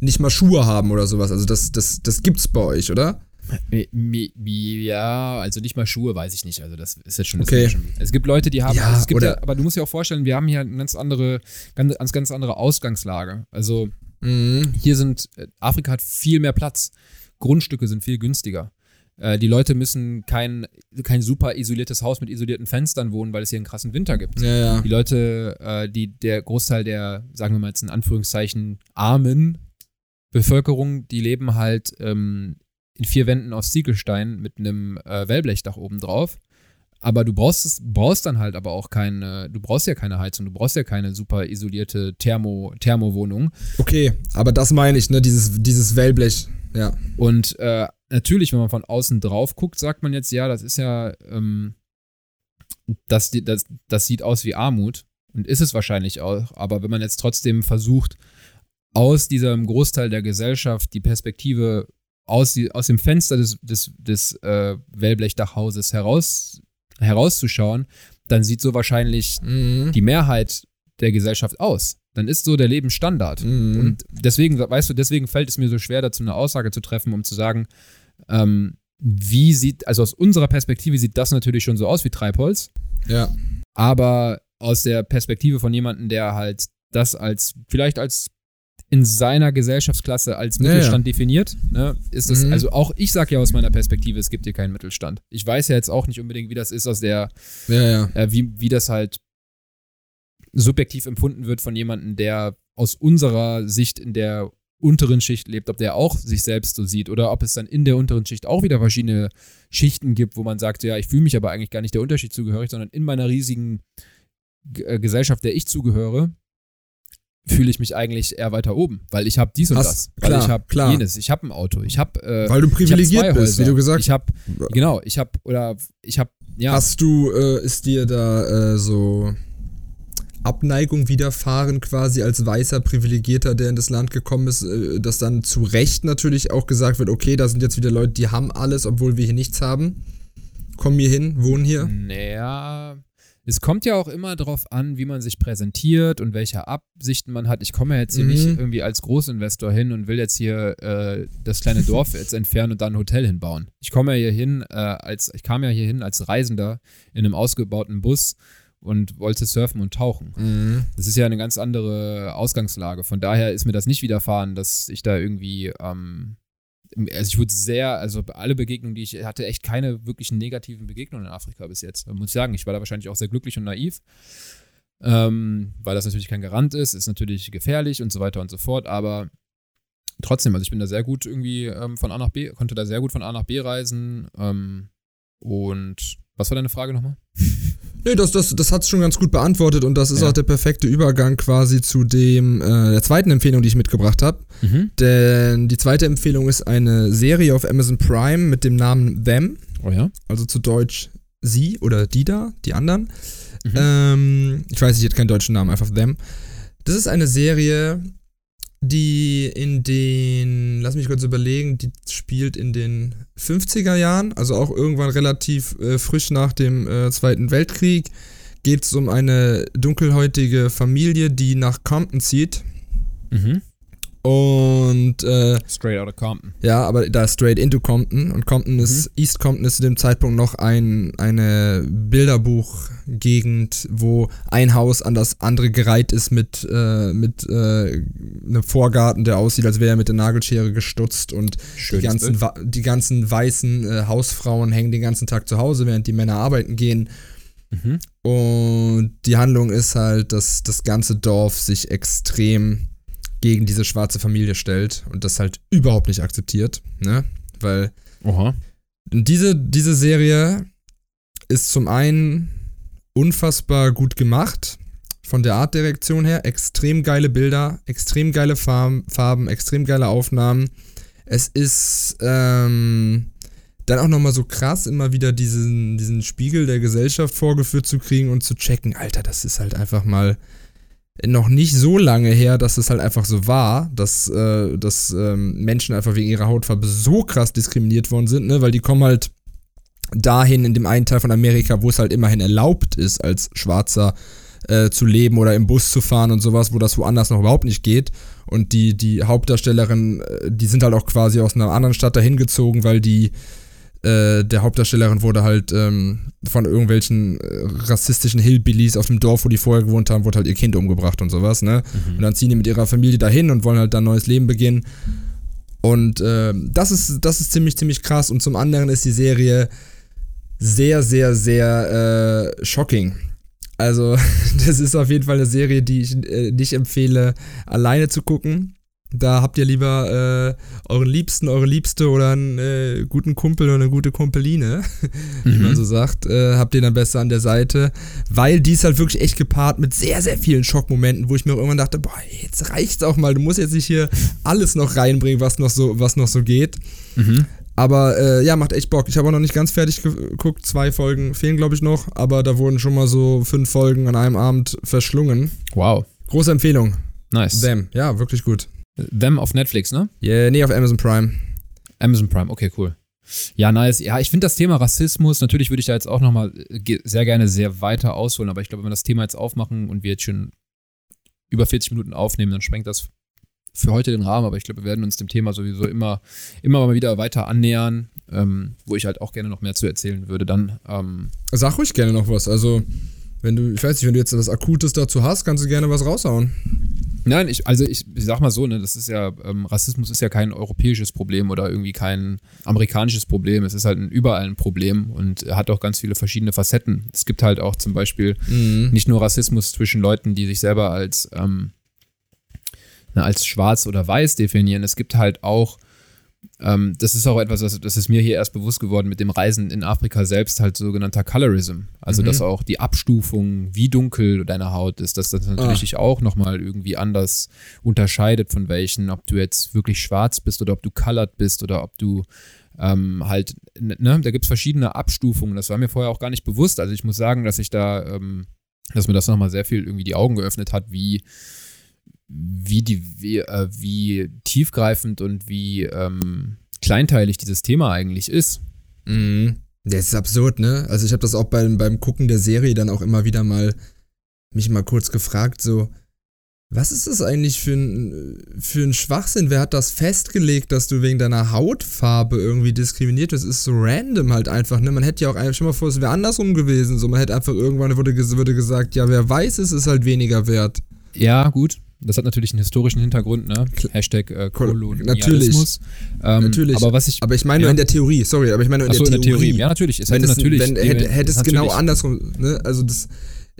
nicht mal Schuhe haben oder sowas. Also das, das, das gibt's bei euch, oder? Ja, also nicht mal Schuhe, weiß ich nicht. Also das ist jetzt schon. Okay. Schon, es gibt Leute, die haben. Ja, also es gibt ja, aber du musst dir auch vorstellen, wir haben hier eine ganz andere, ganz, ganz andere Ausgangslage. Also mhm. hier sind äh, Afrika hat viel mehr Platz. Grundstücke sind viel günstiger. Äh, die Leute müssen kein, kein super isoliertes Haus mit isolierten Fenstern wohnen, weil es hier einen krassen Winter gibt. Ja, ja. Die Leute, äh, die, der Großteil der, sagen wir mal jetzt in Anführungszeichen, armen Bevölkerung, die leben halt ähm, in vier Wänden aus Ziegelstein mit einem äh, Wellblechdach oben drauf. Aber du brauchst es, brauchst dann halt aber auch keine, du brauchst ja keine Heizung, du brauchst ja keine super isolierte Thermo, Thermowohnung. Okay, aber das meine ich, ne, dieses, dieses Wellblech, ja. Und äh, natürlich, wenn man von außen drauf guckt, sagt man jetzt, ja, das ist ja, ähm, das, das, das sieht aus wie Armut. Und ist es wahrscheinlich auch. Aber wenn man jetzt trotzdem versucht, aus diesem Großteil der Gesellschaft die Perspektive aus, die, aus dem Fenster des, des, des äh, Wellblechdachhauses heraus, herauszuschauen, dann sieht so wahrscheinlich mhm. die Mehrheit der Gesellschaft aus. Dann ist so der Lebensstandard. Mhm. Und deswegen, weißt du, deswegen fällt es mir so schwer, dazu eine Aussage zu treffen, um zu sagen, ähm, wie sieht, also aus unserer Perspektive sieht das natürlich schon so aus wie Treibholz. Ja. Aber aus der Perspektive von jemandem, der halt das als, vielleicht als in seiner Gesellschaftsklasse als Mittelstand ja, ja. definiert, ne, ist es, mhm. also auch ich sage ja aus meiner Perspektive, es gibt hier keinen Mittelstand. Ich weiß ja jetzt auch nicht unbedingt, wie das ist aus der, ja, äh, wie, wie das halt subjektiv empfunden wird von jemandem, der aus unserer Sicht in der unteren Schicht lebt, ob der auch sich selbst so sieht oder ob es dann in der unteren Schicht auch wieder verschiedene Schichten gibt, wo man sagt, ja, ich fühle mich aber eigentlich gar nicht der Unterschied zugehörig, sondern in meiner riesigen äh, Gesellschaft, der ich zugehöre, fühle ich mich eigentlich eher weiter oben, weil ich habe dies und Hast, das, weil klar, ich habe jenes, ich habe ein Auto, ich habe äh, weil du privilegiert bist, wie du gesagt hast. Ich habe genau, ich habe oder ich habe ja. Hast du äh, ist dir da äh, so Abneigung widerfahren quasi als weißer Privilegierter, der in das Land gekommen ist, äh, dass dann zu Recht natürlich auch gesagt wird, okay, da sind jetzt wieder Leute, die haben alles, obwohl wir hier nichts haben. Kommen hier hin, wohnen hier. Naja, es kommt ja auch immer darauf an, wie man sich präsentiert und welche Absichten man hat. Ich komme ja jetzt hier mhm. nicht irgendwie als Großinvestor hin und will jetzt hier äh, das kleine Dorf jetzt entfernen und dann ein Hotel hinbauen. Ich komme ja hier hin äh, als, ich kam ja hier hin als Reisender in einem ausgebauten Bus und wollte surfen und tauchen. Mhm. Das ist ja eine ganz andere Ausgangslage. Von daher ist mir das nicht widerfahren, dass ich da irgendwie ähm, also ich wurde sehr, also alle Begegnungen, die ich hatte, echt keine wirklichen negativen Begegnungen in Afrika bis jetzt. Muss ich sagen, ich war da wahrscheinlich auch sehr glücklich und naiv, ähm, weil das natürlich kein Garant ist, ist natürlich gefährlich und so weiter und so fort, aber trotzdem, also ich bin da sehr gut irgendwie ähm, von A nach B, konnte da sehr gut von A nach B reisen ähm, und was war deine Frage nochmal? Nee, das, das, das hat es schon ganz gut beantwortet und das ist Ja. auch der perfekte Übergang quasi zu dem äh, der zweiten Empfehlung, die ich mitgebracht habe. Mhm. Denn die zweite Empfehlung ist eine Serie auf Amazon Prime mit dem Namen Them, Oh ja? also zu Deutsch sie oder die da, die anderen. Mhm. Ähm, ich weiß, ich hätte keinen deutschen Namen, einfach Them. Das ist eine Serie, die in den, lass mich kurz überlegen, die spielt in den 50er Jahren, also auch irgendwann relativ äh, frisch nach dem äh, Zweiten Weltkrieg. Geht es um eine dunkelhäutige Familie, die nach Compton zieht. Mhm. Und äh, Straight out of Compton. ja, aber da straight into Compton und Compton ist, East Compton ist zu dem Zeitpunkt noch ein, eine Bilderbuchgegend, wo ein Haus an das andere gereiht ist mit, äh, mit äh, einem Vorgarten, der aussieht, als wäre er mit der Nagelschere gestutzt und die ganzen, Bild. die ganzen weißen äh, Hausfrauen hängen den ganzen Tag zu Hause, während die Männer arbeiten gehen. Mhm. Und die Handlung ist halt, dass das ganze Dorf sich extrem gegen diese schwarze Familie stellt und das halt überhaupt nicht akzeptiert, ne? Weil Oha. diese, diese Serie ist zum einen unfassbar gut gemacht, von der Artdirektion her, extrem geile Bilder, extrem geile Farben, Farben extrem geile Aufnahmen. Es ist ähm, dann auch nochmal so krass, immer wieder diesen, diesen Spiegel der Gesellschaft vorgeführt zu kriegen und zu checken, Alter, das ist halt einfach mal noch nicht so lange her, dass es halt einfach so war, dass, äh, dass ähm, Menschen einfach wegen ihrer Hautfarbe so krass diskriminiert worden sind, ne? weil die kommen halt dahin in dem einen Teil von Amerika, wo es halt immerhin erlaubt ist, als Schwarzer äh, zu leben oder im Bus zu fahren und sowas, wo das woanders noch überhaupt nicht geht. Und die, die Hauptdarstellerin, äh, die sind halt auch quasi aus einer anderen Stadt dahin gezogen, weil die äh, der Hauptdarstellerin wurde halt ähm, von irgendwelchen äh, rassistischen Hillbillies auf dem Dorf, wo die vorher gewohnt haben, wurde halt ihr Kind umgebracht und sowas, ne? Und dann ziehen die mit ihrer Familie dahin und wollen halt dann ein neues Leben beginnen. Und äh, das, ist, das ist ziemlich, ziemlich krass. Und zum anderen ist die Serie sehr, sehr, sehr äh, shocking. Also, das ist auf jeden Fall eine Serie, die ich äh, nicht empfehle, alleine zu gucken. Da habt ihr lieber äh, euren Liebsten, eure Liebste oder einen äh, guten Kumpel oder eine gute Kumpeline, wie man so sagt, äh, habt ihr dann besser an der Seite, weil die ist halt wirklich echt gepaart mit sehr, sehr vielen Schockmomenten, wo ich mir auch irgendwann dachte, boah, jetzt reicht's auch mal, du musst jetzt nicht hier alles noch reinbringen, was noch so, was noch so geht. Mhm. Aber äh, ja, macht echt Bock. Ich habe auch noch nicht ganz fertig geguckt. Zwei Folgen fehlen, glaube ich, noch. Aber da wurden schon mal so fünf Folgen an einem Abend verschlungen. Wow. Große Empfehlung. Nice. Them. Ja, wirklich gut. Them auf Netflix, ne? Yeah, nee, auf Amazon Prime. Amazon Prime, okay, cool. Ja, nice. Ja, ich finde das Thema Rassismus, natürlich würde ich da jetzt auch nochmal sehr gerne sehr weiter ausholen, aber ich glaube, wenn wir das Thema jetzt aufmachen und wir jetzt schon über 40 Minuten aufnehmen, dann sprengt das für heute den Rahmen, aber ich glaube, wir werden uns dem Thema sowieso immer, immer mal wieder weiter annähern, ähm, wo ich halt auch gerne noch mehr zu erzählen würde. Dann, ähm, Sag ruhig gerne noch was. Also, wenn du, ich weiß nicht, wenn du jetzt was Akutes dazu hast, kannst du gerne was raushauen. Nein, ich, also ich, ich sag mal so, ne, das ist ja, ähm, Rassismus ist ja kein europäisches Problem oder irgendwie kein amerikanisches Problem. Es ist halt ein, überall ein Problem und hat auch ganz viele verschiedene Facetten. Es gibt halt auch zum Beispiel Mhm. nicht nur Rassismus zwischen Leuten, die sich selber als, ähm, na, als schwarz oder weiß definieren. Es gibt halt auch, ähm, das ist auch etwas, das, das ist mir hier erst bewusst geworden mit dem Reisen in Afrika selbst, halt sogenannter Colorism. Also, Mhm. dass auch die Abstufung, wie dunkel deine Haut ist, dass das natürlich Ah. dich auch nochmal irgendwie anders unterscheidet von welchen, ob du jetzt wirklich schwarz bist oder ob du colored bist oder ob du ähm, halt, ne, da gibt es verschiedene Abstufungen. Das war mir vorher auch gar nicht bewusst. Also ich muss sagen, dass ich da, ähm, dass mir das nochmal sehr viel irgendwie die Augen geöffnet hat, wie, wie die, wie, äh, wie tiefgreifend und wie ähm, kleinteilig dieses Thema eigentlich ist. Mhm. Das ist absurd, ne? Also ich habe das auch beim, beim Gucken der Serie dann auch immer wieder mal mich mal kurz gefragt, so, was ist das eigentlich für ein, für ein Schwachsinn? Wer hat das festgelegt, dass du wegen deiner Hautfarbe irgendwie diskriminiert wirst? Ist so random halt einfach, ne? Man hätte ja auch einfach, schon mal vor, es wäre andersrum gewesen, so, man hätte einfach irgendwann wurde, würde gesagt, ja, wer weiß ist, ist halt weniger wert. Ja, gut. Das hat natürlich einen historischen Hintergrund, ne? Hashtag äh, Kol- Kolonialismus. Ähm, Natürlich. Aber was ich. Aber ich meine nur Ja. in der Theorie, sorry, aber ich meine nur in, Achso, der, in der Theorie. Theorie. Ja, natürlich. Es wenn hätte es, natürlich. wenn, hätte, hätte es natürlich- genau andersrum, ne? Also das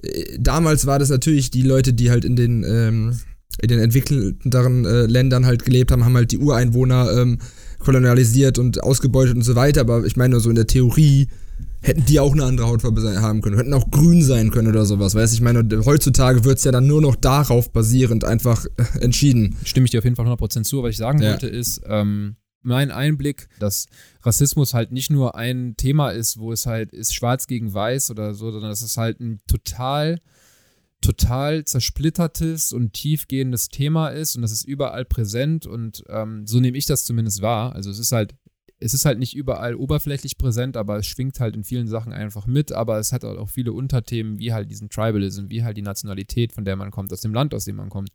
äh, damals war das natürlich die Leute, die halt in den ähm, in den entwickelteren äh, Ländern halt gelebt haben, haben halt die Ureinwohner ähm, kolonialisiert und ausgebeutet und so weiter, aber ich meine nur so in der Theorie hätten die auch eine andere Hautfarbe haben können, hätten auch grün sein können oder sowas. Weißt ich meine, heutzutage wird es ja dann nur noch darauf basierend einfach äh, entschieden. Stimme ich dir auf jeden Fall 100% zu. Was ich sagen Ja. wollte ist, ähm, mein Einblick, dass Rassismus halt nicht nur ein Thema ist, wo es halt ist schwarz gegen weiß oder so, sondern dass es halt ein total total zersplittertes und tiefgehendes Thema ist und das ist überall präsent und ähm, so nehme ich das zumindest wahr. Also es ist halt, es ist halt nicht überall oberflächlich präsent, aber es schwingt halt in vielen Sachen einfach mit, aber es hat halt auch viele Unterthemen, wie halt diesen Tribalism, wie halt die Nationalität, von der man kommt, aus dem Land, aus dem man kommt.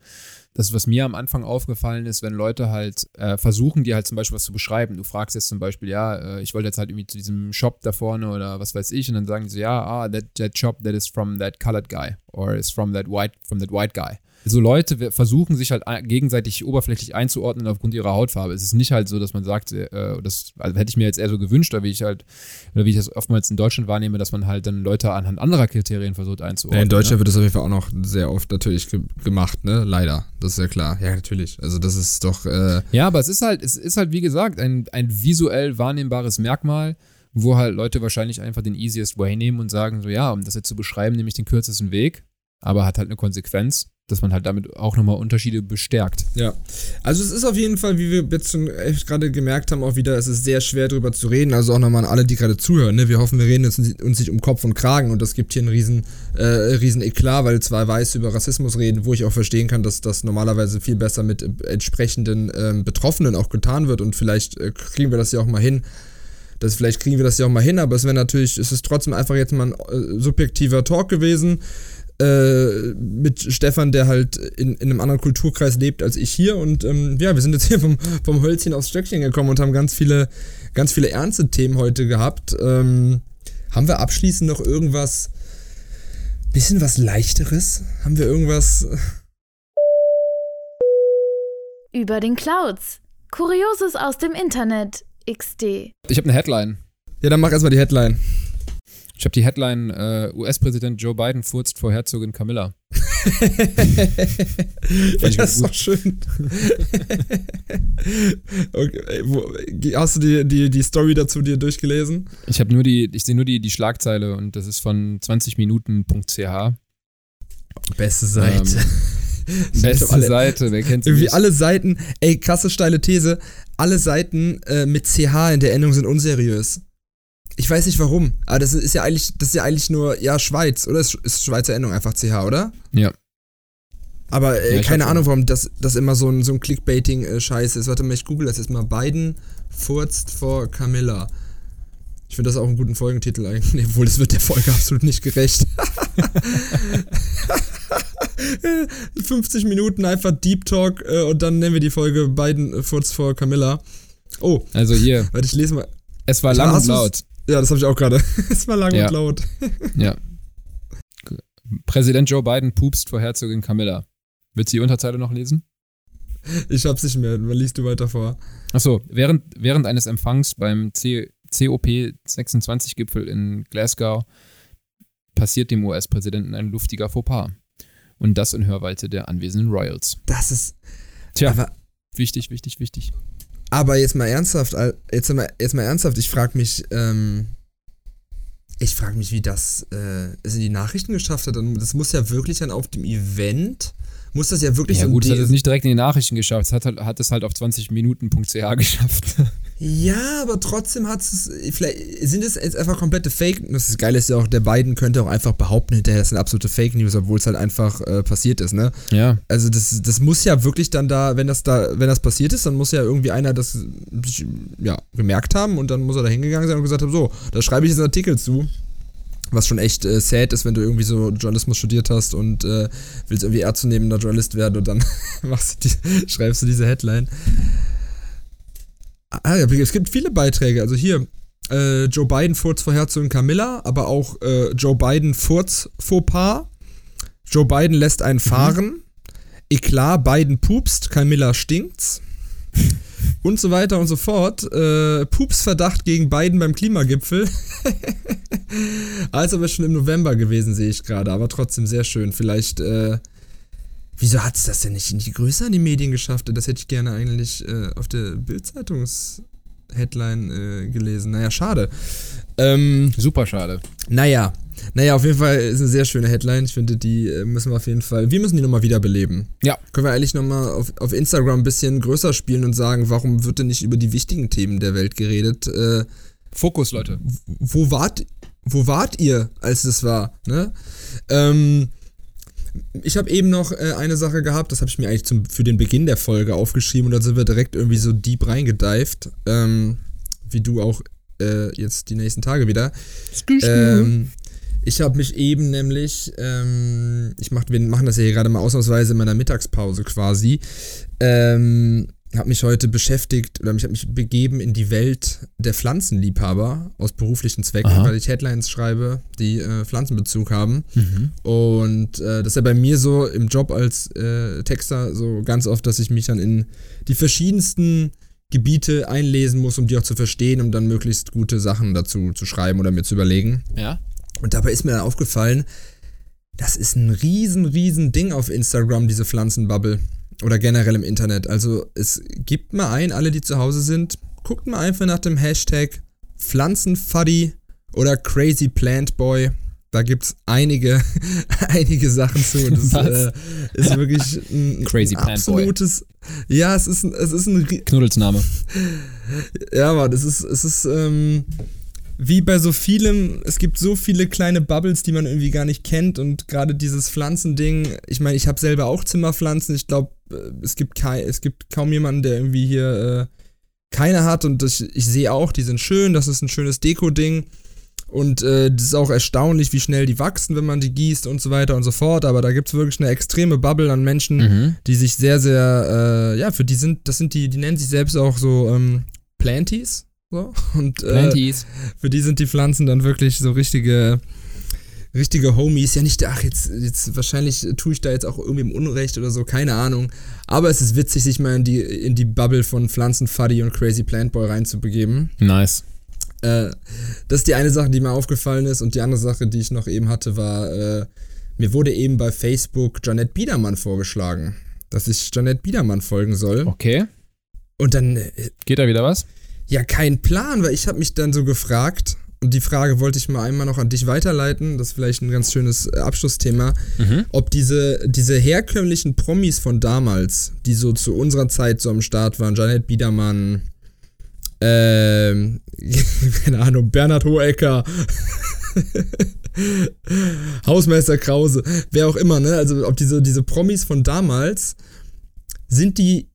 Das, was mir am Anfang aufgefallen ist, wenn Leute halt äh, versuchen, dir halt zum Beispiel was zu beschreiben. Du fragst jetzt zum Beispiel, ja, äh, ich wollte jetzt halt irgendwie zu diesem Shop da vorne oder was weiß ich, und dann sagen die so, ja, ah, that, that shop that is from that colored guy or is from that white, from that white guy. So Leute versuchen sich halt gegenseitig oberflächlich einzuordnen aufgrund ihrer Hautfarbe. Es ist nicht halt so, dass man sagt, äh, das also hätte ich mir jetzt eher so gewünscht, oder wie ich halt, oder wie ich das oftmals in Deutschland wahrnehme, dass man halt dann Leute anhand anderer Kriterien versucht einzuordnen. Ja, in Deutschland ne? wird das auf jeden Fall auch noch sehr oft natürlich ge gemacht, ne? Leider. Das ist ja klar. Ja, natürlich. Also das ist doch, äh, Ja, aber es ist halt, es ist halt, wie gesagt, ein, ein visuell wahrnehmbares Merkmal, wo halt Leute wahrscheinlich einfach den easiest way nehmen und sagen, so ja, um das jetzt zu beschreiben, nehme ich den kürzesten Weg, aber hat halt eine Konsequenz, dass man halt damit auch nochmal Unterschiede bestärkt. Ja, also es ist auf jeden Fall, wie wir jetzt schon echt gerade gemerkt haben, auch wieder, es ist sehr schwer drüber zu reden. Also auch nochmal an alle, die gerade zuhören. Ne? Wir hoffen, wir reden uns, uns nicht um Kopf und Kragen und das gibt hier einen riesen, äh, riesen Eklat, weil zwei Weiße über Rassismus reden, wo ich auch verstehen kann, dass das normalerweise viel besser mit äh, entsprechenden ähm, Betroffenen auch getan wird und vielleicht äh, kriegen wir das ja auch mal hin. Das, vielleicht kriegen wir das ja auch mal hin, aber es wäre natürlich, es ist trotzdem einfach jetzt mal ein äh, subjektiver Talk gewesen äh, mit Stefan, der halt in, in einem anderen Kulturkreis lebt als ich hier. Und ähm, ja, wir sind jetzt hier vom, vom Hölzchen aufs Stöckchen gekommen und haben ganz viele, ganz viele ernste Themen heute gehabt. Ähm, haben wir abschließend noch irgendwas, bisschen was leichteres? Haben wir irgendwas? Über den Clouds. Kurioses aus dem Internet. XD. Ich habe eine Headline. Ja, dann mach erstmal die Headline. Ich habe die Headline, äh, US-Präsident Joe Biden furzt vor Herzogin Camilla. ja, das ist doch schön. okay, wo, hast du die, die, die Story dazu dir durchgelesen? Ich habe nur die, ich sehe nur die, die Schlagzeile und das ist von 20minuten.ch. Beste Seite. Beste alle- Seite, wer kennt sie Irgendwie nicht? alle Seiten, ey, krasse steile These, alle Seiten äh, mit CH in der Endung sind unseriös. Ich weiß nicht warum, aber das ist ja eigentlich, das ist ja eigentlich nur, ja, Schweiz, oder? Ist, ist Schweizer Endung einfach CH, oder? Ja. Aber äh, Ja, keine Ahnung, warum das, das immer so ein, so ein Clickbaiting-Scheiß ist. Warte mal, ich google das jetzt mal. Biden furzt vor Camilla. Ich finde das auch einen guten Folgentitel eigentlich, obwohl das wird der Folge absolut nicht gerecht. 50 Minuten einfach Deep Talk äh, und dann nennen wir die Folge Biden furzt vor Camilla. Oh, Also hier, warte, ich lese mal. es war Ich lang war- und laut. Ja, das habe ich auch gerade. Es war lang Ja. und laut. Ja. Präsident Joe Biden pupst vor Herzogin Camilla. Willst du die Unterzeile noch lesen? Ich hab's nicht mehr. Liest du weiter vor. Achso, während, während eines Empfangs beim C COP26-Gipfel in Glasgow passiert dem US-Präsidenten ein luftiger Fauxpas. Und das in Hörweite der anwesenden Royals. Das ist. Tja, wichtig, wichtig, wichtig. Aber jetzt mal ernsthaft, jetzt mal, jetzt mal ernsthaft, ich frage mich, ähm, ich frage mich, wie das äh, es in die Nachrichten geschafft hat. Das muss ja wirklich dann auf dem Event, muss das ja wirklich Ja so gut, es hat es nicht direkt in die Nachrichten geschafft, es hat, halt- hat es halt auf 20minuten.ch geschafft. Ja, aber trotzdem hat es. Vielleicht sind es jetzt einfach komplette Fake. Das ist geil ist ja auch, der Biden könnte auch einfach behaupten, hinterher das sind absolute Fake News, obwohl es halt einfach äh, passiert ist, ne? ja, Also das, das muss ja wirklich dann da, wenn das da, wenn das passiert ist, dann muss ja irgendwie einer das ja, gemerkt haben und dann muss er da hingegangen sein und gesagt haben, so, da schreibe ich jetzt einen Artikel zu. Was schon echt äh, sad ist, wenn du irgendwie so Journalismus studiert hast und äh, willst irgendwie ernstzunehmender Journalist werden und dann machst du die, schreibst du diese Headline. Ah, ja, es gibt viele Beiträge. Also hier, äh, Joe Biden furzt vor Herzogin Camilla, aber auch äh, Joe Biden furz Fauxpas. Joe Biden lässt einen fahren. Eklat, Biden pupst, Camilla stinkt's. Und so weiter und so fort. Äh, Pupsverdacht gegen Biden beim Klimagipfel. also aber schon im November gewesen, sehe ich gerade. Aber trotzdem sehr schön. Vielleicht, äh, wieso hat es das denn nicht, nicht größer in die Medien geschafft? Das hätte ich gerne eigentlich äh, auf der Bildzeitungs Headline äh, gelesen. Naja, schade. Ähm, Super schade. naja. Naja, auf jeden Fall ist eine sehr schöne Headline. Ich finde, die äh, müssen wir auf jeden Fall. Wir müssen die nochmal wiederbeleben. Ja. Können wir eigentlich nochmal auf, auf Instagram ein bisschen größer spielen und sagen, warum wird denn nicht über die wichtigen Themen der Welt geredet? Äh, Fokus, Leute. wo wart, wo wart ihr, als das war? Ne? Ähm, ich habe eben noch äh, eine Sache gehabt, das habe ich mir eigentlich zum, für den Beginn der Folge aufgeschrieben und dann sind wir direkt irgendwie so deep reingedived, ähm, wie du auch äh, jetzt die nächsten Tage wieder. Ähm, ich habe mich eben nämlich, ähm, ich mach, wir machen das ja hier gerade mal ausnahmsweise in meiner Mittagspause quasi, ähm, habe mich heute beschäftigt oder mich habe mich begeben in die Welt der Pflanzenliebhaber aus beruflichen Zwecken, Aha. weil ich Headlines schreibe, die äh, Pflanzenbezug haben. Mhm. Und äh, das ist ja bei mir so im Job als äh, Texter so ganz oft, dass ich mich dann in die verschiedensten Gebiete einlesen muss, um die auch zu verstehen, um dann möglichst gute Sachen dazu zu schreiben oder mir zu überlegen. Ja. Und dabei ist mir dann aufgefallen, das ist ein riesen, riesen Ding auf Instagram, diese Pflanzenbubble. Oder generell im Internet. Also es gibt mal ein, alle die zu Hause sind, guckt mal einfach nach dem Hashtag Pflanzenfuddy oder Crazy Plant Boy. Da gibt's einige, einige Sachen zu. Und das äh, ist wirklich ein, Crazy ein Plant Boy. absolutes. Ja, es ist ein, es ist ein, Knuddelsname. ja, Mann, es ist, es ist, ähm, wie bei so vielem, es gibt so viele kleine Bubbles, die man irgendwie gar nicht kennt und gerade dieses Pflanzending, ich meine, ich habe selber auch Zimmerpflanzen, ich glaube, es gibt es gibt kaum jemanden, der irgendwie hier äh, keine hat und das, ich sehe auch, die sind schön, das ist ein schönes Deko-Ding und äh, das ist auch erstaunlich, wie schnell die wachsen, wenn man die gießt und so weiter und so fort, aber da gibt es wirklich eine extreme Bubble an Menschen, Mhm. die sich sehr, sehr, äh, ja, für die sind, das sind die, die nennen sich selbst auch so ähm, Planties. So. Und äh, für die sind die Pflanzen dann wirklich so richtige, richtige Homies. Ja, nicht, ach, jetzt, jetzt wahrscheinlich tue ich da jetzt auch irgendwie im Unrecht oder so, keine Ahnung. Aber es ist witzig, sich mal in die, in die Bubble von Pflanzenfuddy und Crazy Plant Boy reinzubegeben. Nice. Äh, das ist die eine Sache, die mir aufgefallen ist. Und die andere Sache, die ich noch eben hatte, war, äh, mir wurde eben bei Facebook Janette Biedermann vorgeschlagen, dass ich Janette Biedermann folgen soll. Okay. Und dann, äh, Geht da wieder was? Ja, kein Plan, weil ich habe mich dann so gefragt, und die Frage wollte ich mal einmal noch an dich weiterleiten, das ist vielleicht ein ganz schönes äh, Abschlussthema, Mhm. ob diese, diese herkömmlichen Promis von damals, die so zu unserer Zeit so am Start waren, Janet Biedermann, ähm, keine Ahnung, Bernhard Hohecker, Hausmeister Krause, wer auch immer, ne? Also ob diese, diese Promis von damals, sind die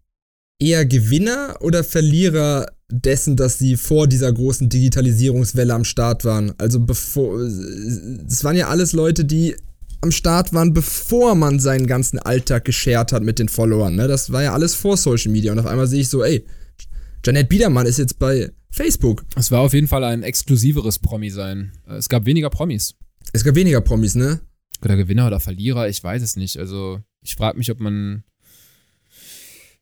eher Gewinner oder Verlierer dessen, dass sie vor dieser großen Digitalisierungswelle am Start waren? Also bevor, es waren ja alles Leute, die am Start waren, bevor man seinen ganzen Alltag geshared hat mit den Followern, ne? Das war ja alles vor Social Media und auf einmal sehe ich so, ey, Janet Biedermann ist jetzt bei Facebook. Es war auf jeden Fall ein exklusiveres Promi sein. Es gab weniger Promis. Es gab weniger Promis, ne? Oder Gewinner oder Verlierer, ich weiß es nicht. Also, ich frage mich, ob man.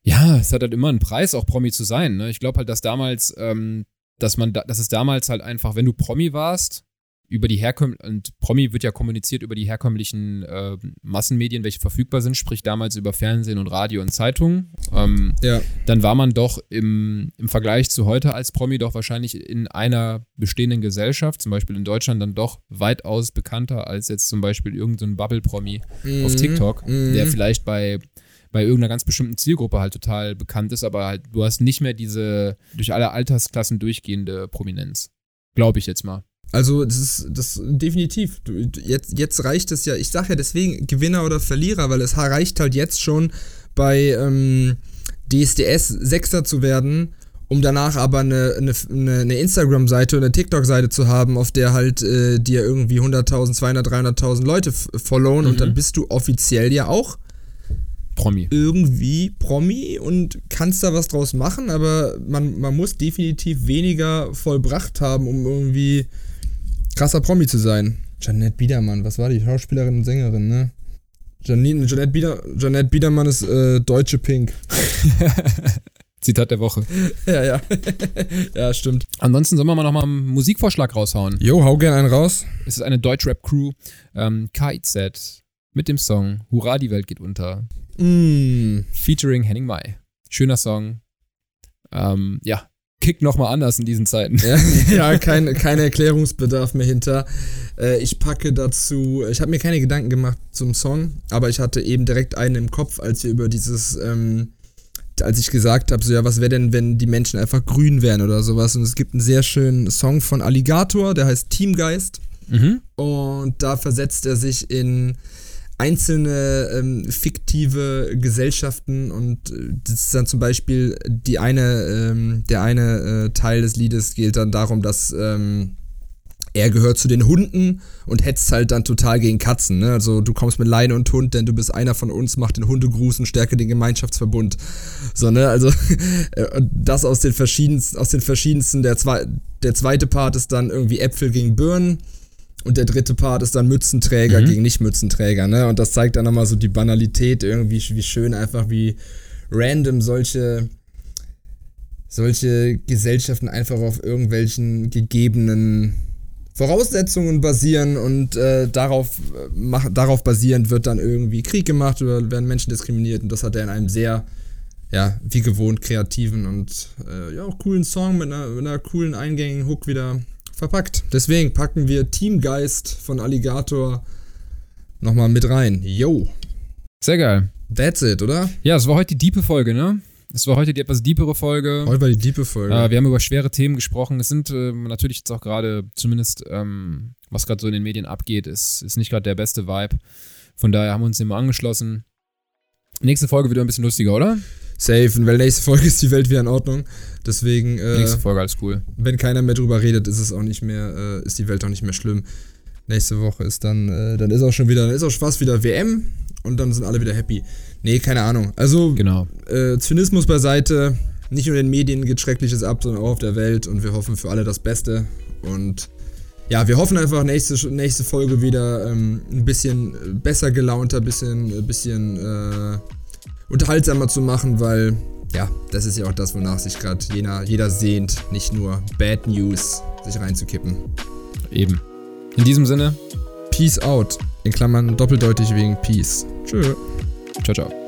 Ja, es hat halt immer einen Preis, auch Promi zu sein. Ne? Ich glaube halt, dass damals, ähm, dass man, da, dass es damals halt einfach, wenn du Promi warst, über die herkömmlichen, und Promi wird ja kommuniziert über die herkömmlichen äh, Massenmedien, welche verfügbar sind, sprich damals über Fernsehen und Radio und Zeitungen. Ähm, Ja. dann war man doch im, im Vergleich zu heute als Promi doch wahrscheinlich in einer bestehenden Gesellschaft, zum Beispiel in Deutschland, dann doch weitaus bekannter als jetzt zum Beispiel irgendein Bubble-Promi auf Mhm. TikTok, Mhm. der vielleicht bei, bei irgendeiner ganz bestimmten Zielgruppe halt total bekannt ist, aber halt du hast nicht mehr diese durch alle Altersklassen durchgehende Prominenz. Glaube ich jetzt mal. Also, das ist das definitiv. Jetzt, jetzt reicht es ja, ich sage ja deswegen Gewinner oder Verlierer, weil es reicht halt jetzt schon bei ähm, DSDS Sechster zu werden, um danach aber eine, eine, eine Instagram-Seite oder eine TikTok-Seite zu haben, auf der halt äh, dir irgendwie 100.000, 200.000, 300.000 Leute followen und Mhm. dann bist du offiziell ja auch Promi. irgendwie Promi und kannst da was draus machen, aber man, man muss definitiv weniger vollbracht haben, um irgendwie krasser Promi zu sein. Janette Biedermann, was war die Schauspielerin und Sängerin, ne? Janine, Janette, Bieder, Janette Biedermann ist äh, deutsche Pink. Zitat der Woche. ja, ja. ja, stimmt. Ansonsten sollen wir mal nochmal einen Musikvorschlag raushauen. Jo, hau gern einen raus. Es ist eine Deutschrap-Crew, ähm, KIZ, mit dem Song Hurra, die Welt geht unter. Mm. featuring Henning Mai. Schöner Song. Ähm, ja, tickt nochmal anders in diesen Zeiten. Ja, ja kein, kein Erklärungsbedarf mehr hinter. Äh, ich packe dazu, ich habe mir keine Gedanken gemacht zum Song, aber ich hatte eben direkt einen im Kopf, als wir über dieses, ähm, als ich gesagt habe, so ja, was wäre denn, wenn die Menschen einfach grün wären oder sowas. Und es gibt einen sehr schönen Song von Alligator, der heißt Teamgeist. Mhm. Und da versetzt er sich in einzelne ähm, fiktive Gesellschaften und äh, das ist dann zum Beispiel die eine, ähm, der eine äh, Teil des Liedes geht dann darum, dass ähm, er gehört zu den Hunden und hetzt halt dann total gegen Katzen. Ne? Also du kommst mit Leine und Hund, denn du bist einer von uns, mach den Hundegruß und stärke den Gemeinschaftsverbund. So, ne? Also äh, das aus den verschiedensten, aus den verschiedensten, der, zwei, der zweite Part ist dann irgendwie Äpfel gegen Birnen und der dritte Part ist dann Mützenträger Mhm. gegen Nicht-Mützenträger, ne? Und das zeigt dann nochmal so die Banalität irgendwie, wie schön einfach, wie random solche, solche Gesellschaften einfach auf irgendwelchen gegebenen Voraussetzungen basieren und äh, darauf, äh, mach, darauf basierend wird dann irgendwie Krieg gemacht oder werden Menschen diskriminiert und das hat er in einem sehr, ja, wie gewohnt kreativen und äh, ja auch coolen Song mit einer, mit einer coolen eingängigen Hook wieder verpackt. Deswegen packen wir Teamgeist von Alligator nochmal mit rein. Yo, Sehr geil. that's it, oder? Ja, es war heute die diepe Folge, ne? Es war heute die etwas diepere Folge. Heute war die diepe Folge. Äh, wir haben über schwere Themen gesprochen. Es sind äh, natürlich jetzt auch gerade, zumindest ähm, was gerade so in den Medien abgeht, ist, ist nicht gerade der beste Vibe. Von daher haben wir uns dem mal angeschlossen. Nächste Folge wieder ein bisschen lustiger, oder? Safe, weil nächste Folge ist die Welt wieder in Ordnung. Deswegen, äh, Nächste Folge, alles cool. wenn keiner mehr drüber redet, ist es auch nicht mehr, äh, ist die Welt auch nicht mehr schlimm. Nächste Woche ist dann, äh, dann ist auch schon wieder, dann ist auch fast wieder WM und dann sind alle wieder happy. Nee, keine Ahnung. Also, Genau. äh, Zynismus beiseite. Nicht nur in den Medien geht Schreckliches ab, sondern auch auf der Welt und wir hoffen für alle das Beste. Und ja, wir hoffen einfach nächste, nächste Folge wieder ähm, ein bisschen besser gelaunter, ein bisschen, ein bisschen äh, unterhaltsamer zu machen, weil ja, das ist ja auch das, wonach sich gerade jeder, jeder sehnt, nicht nur Bad News sich reinzukippen. Eben. In diesem Sinne, Peace out. In Klammern doppeldeutig wegen Peace. Tschö. ciao, ciao.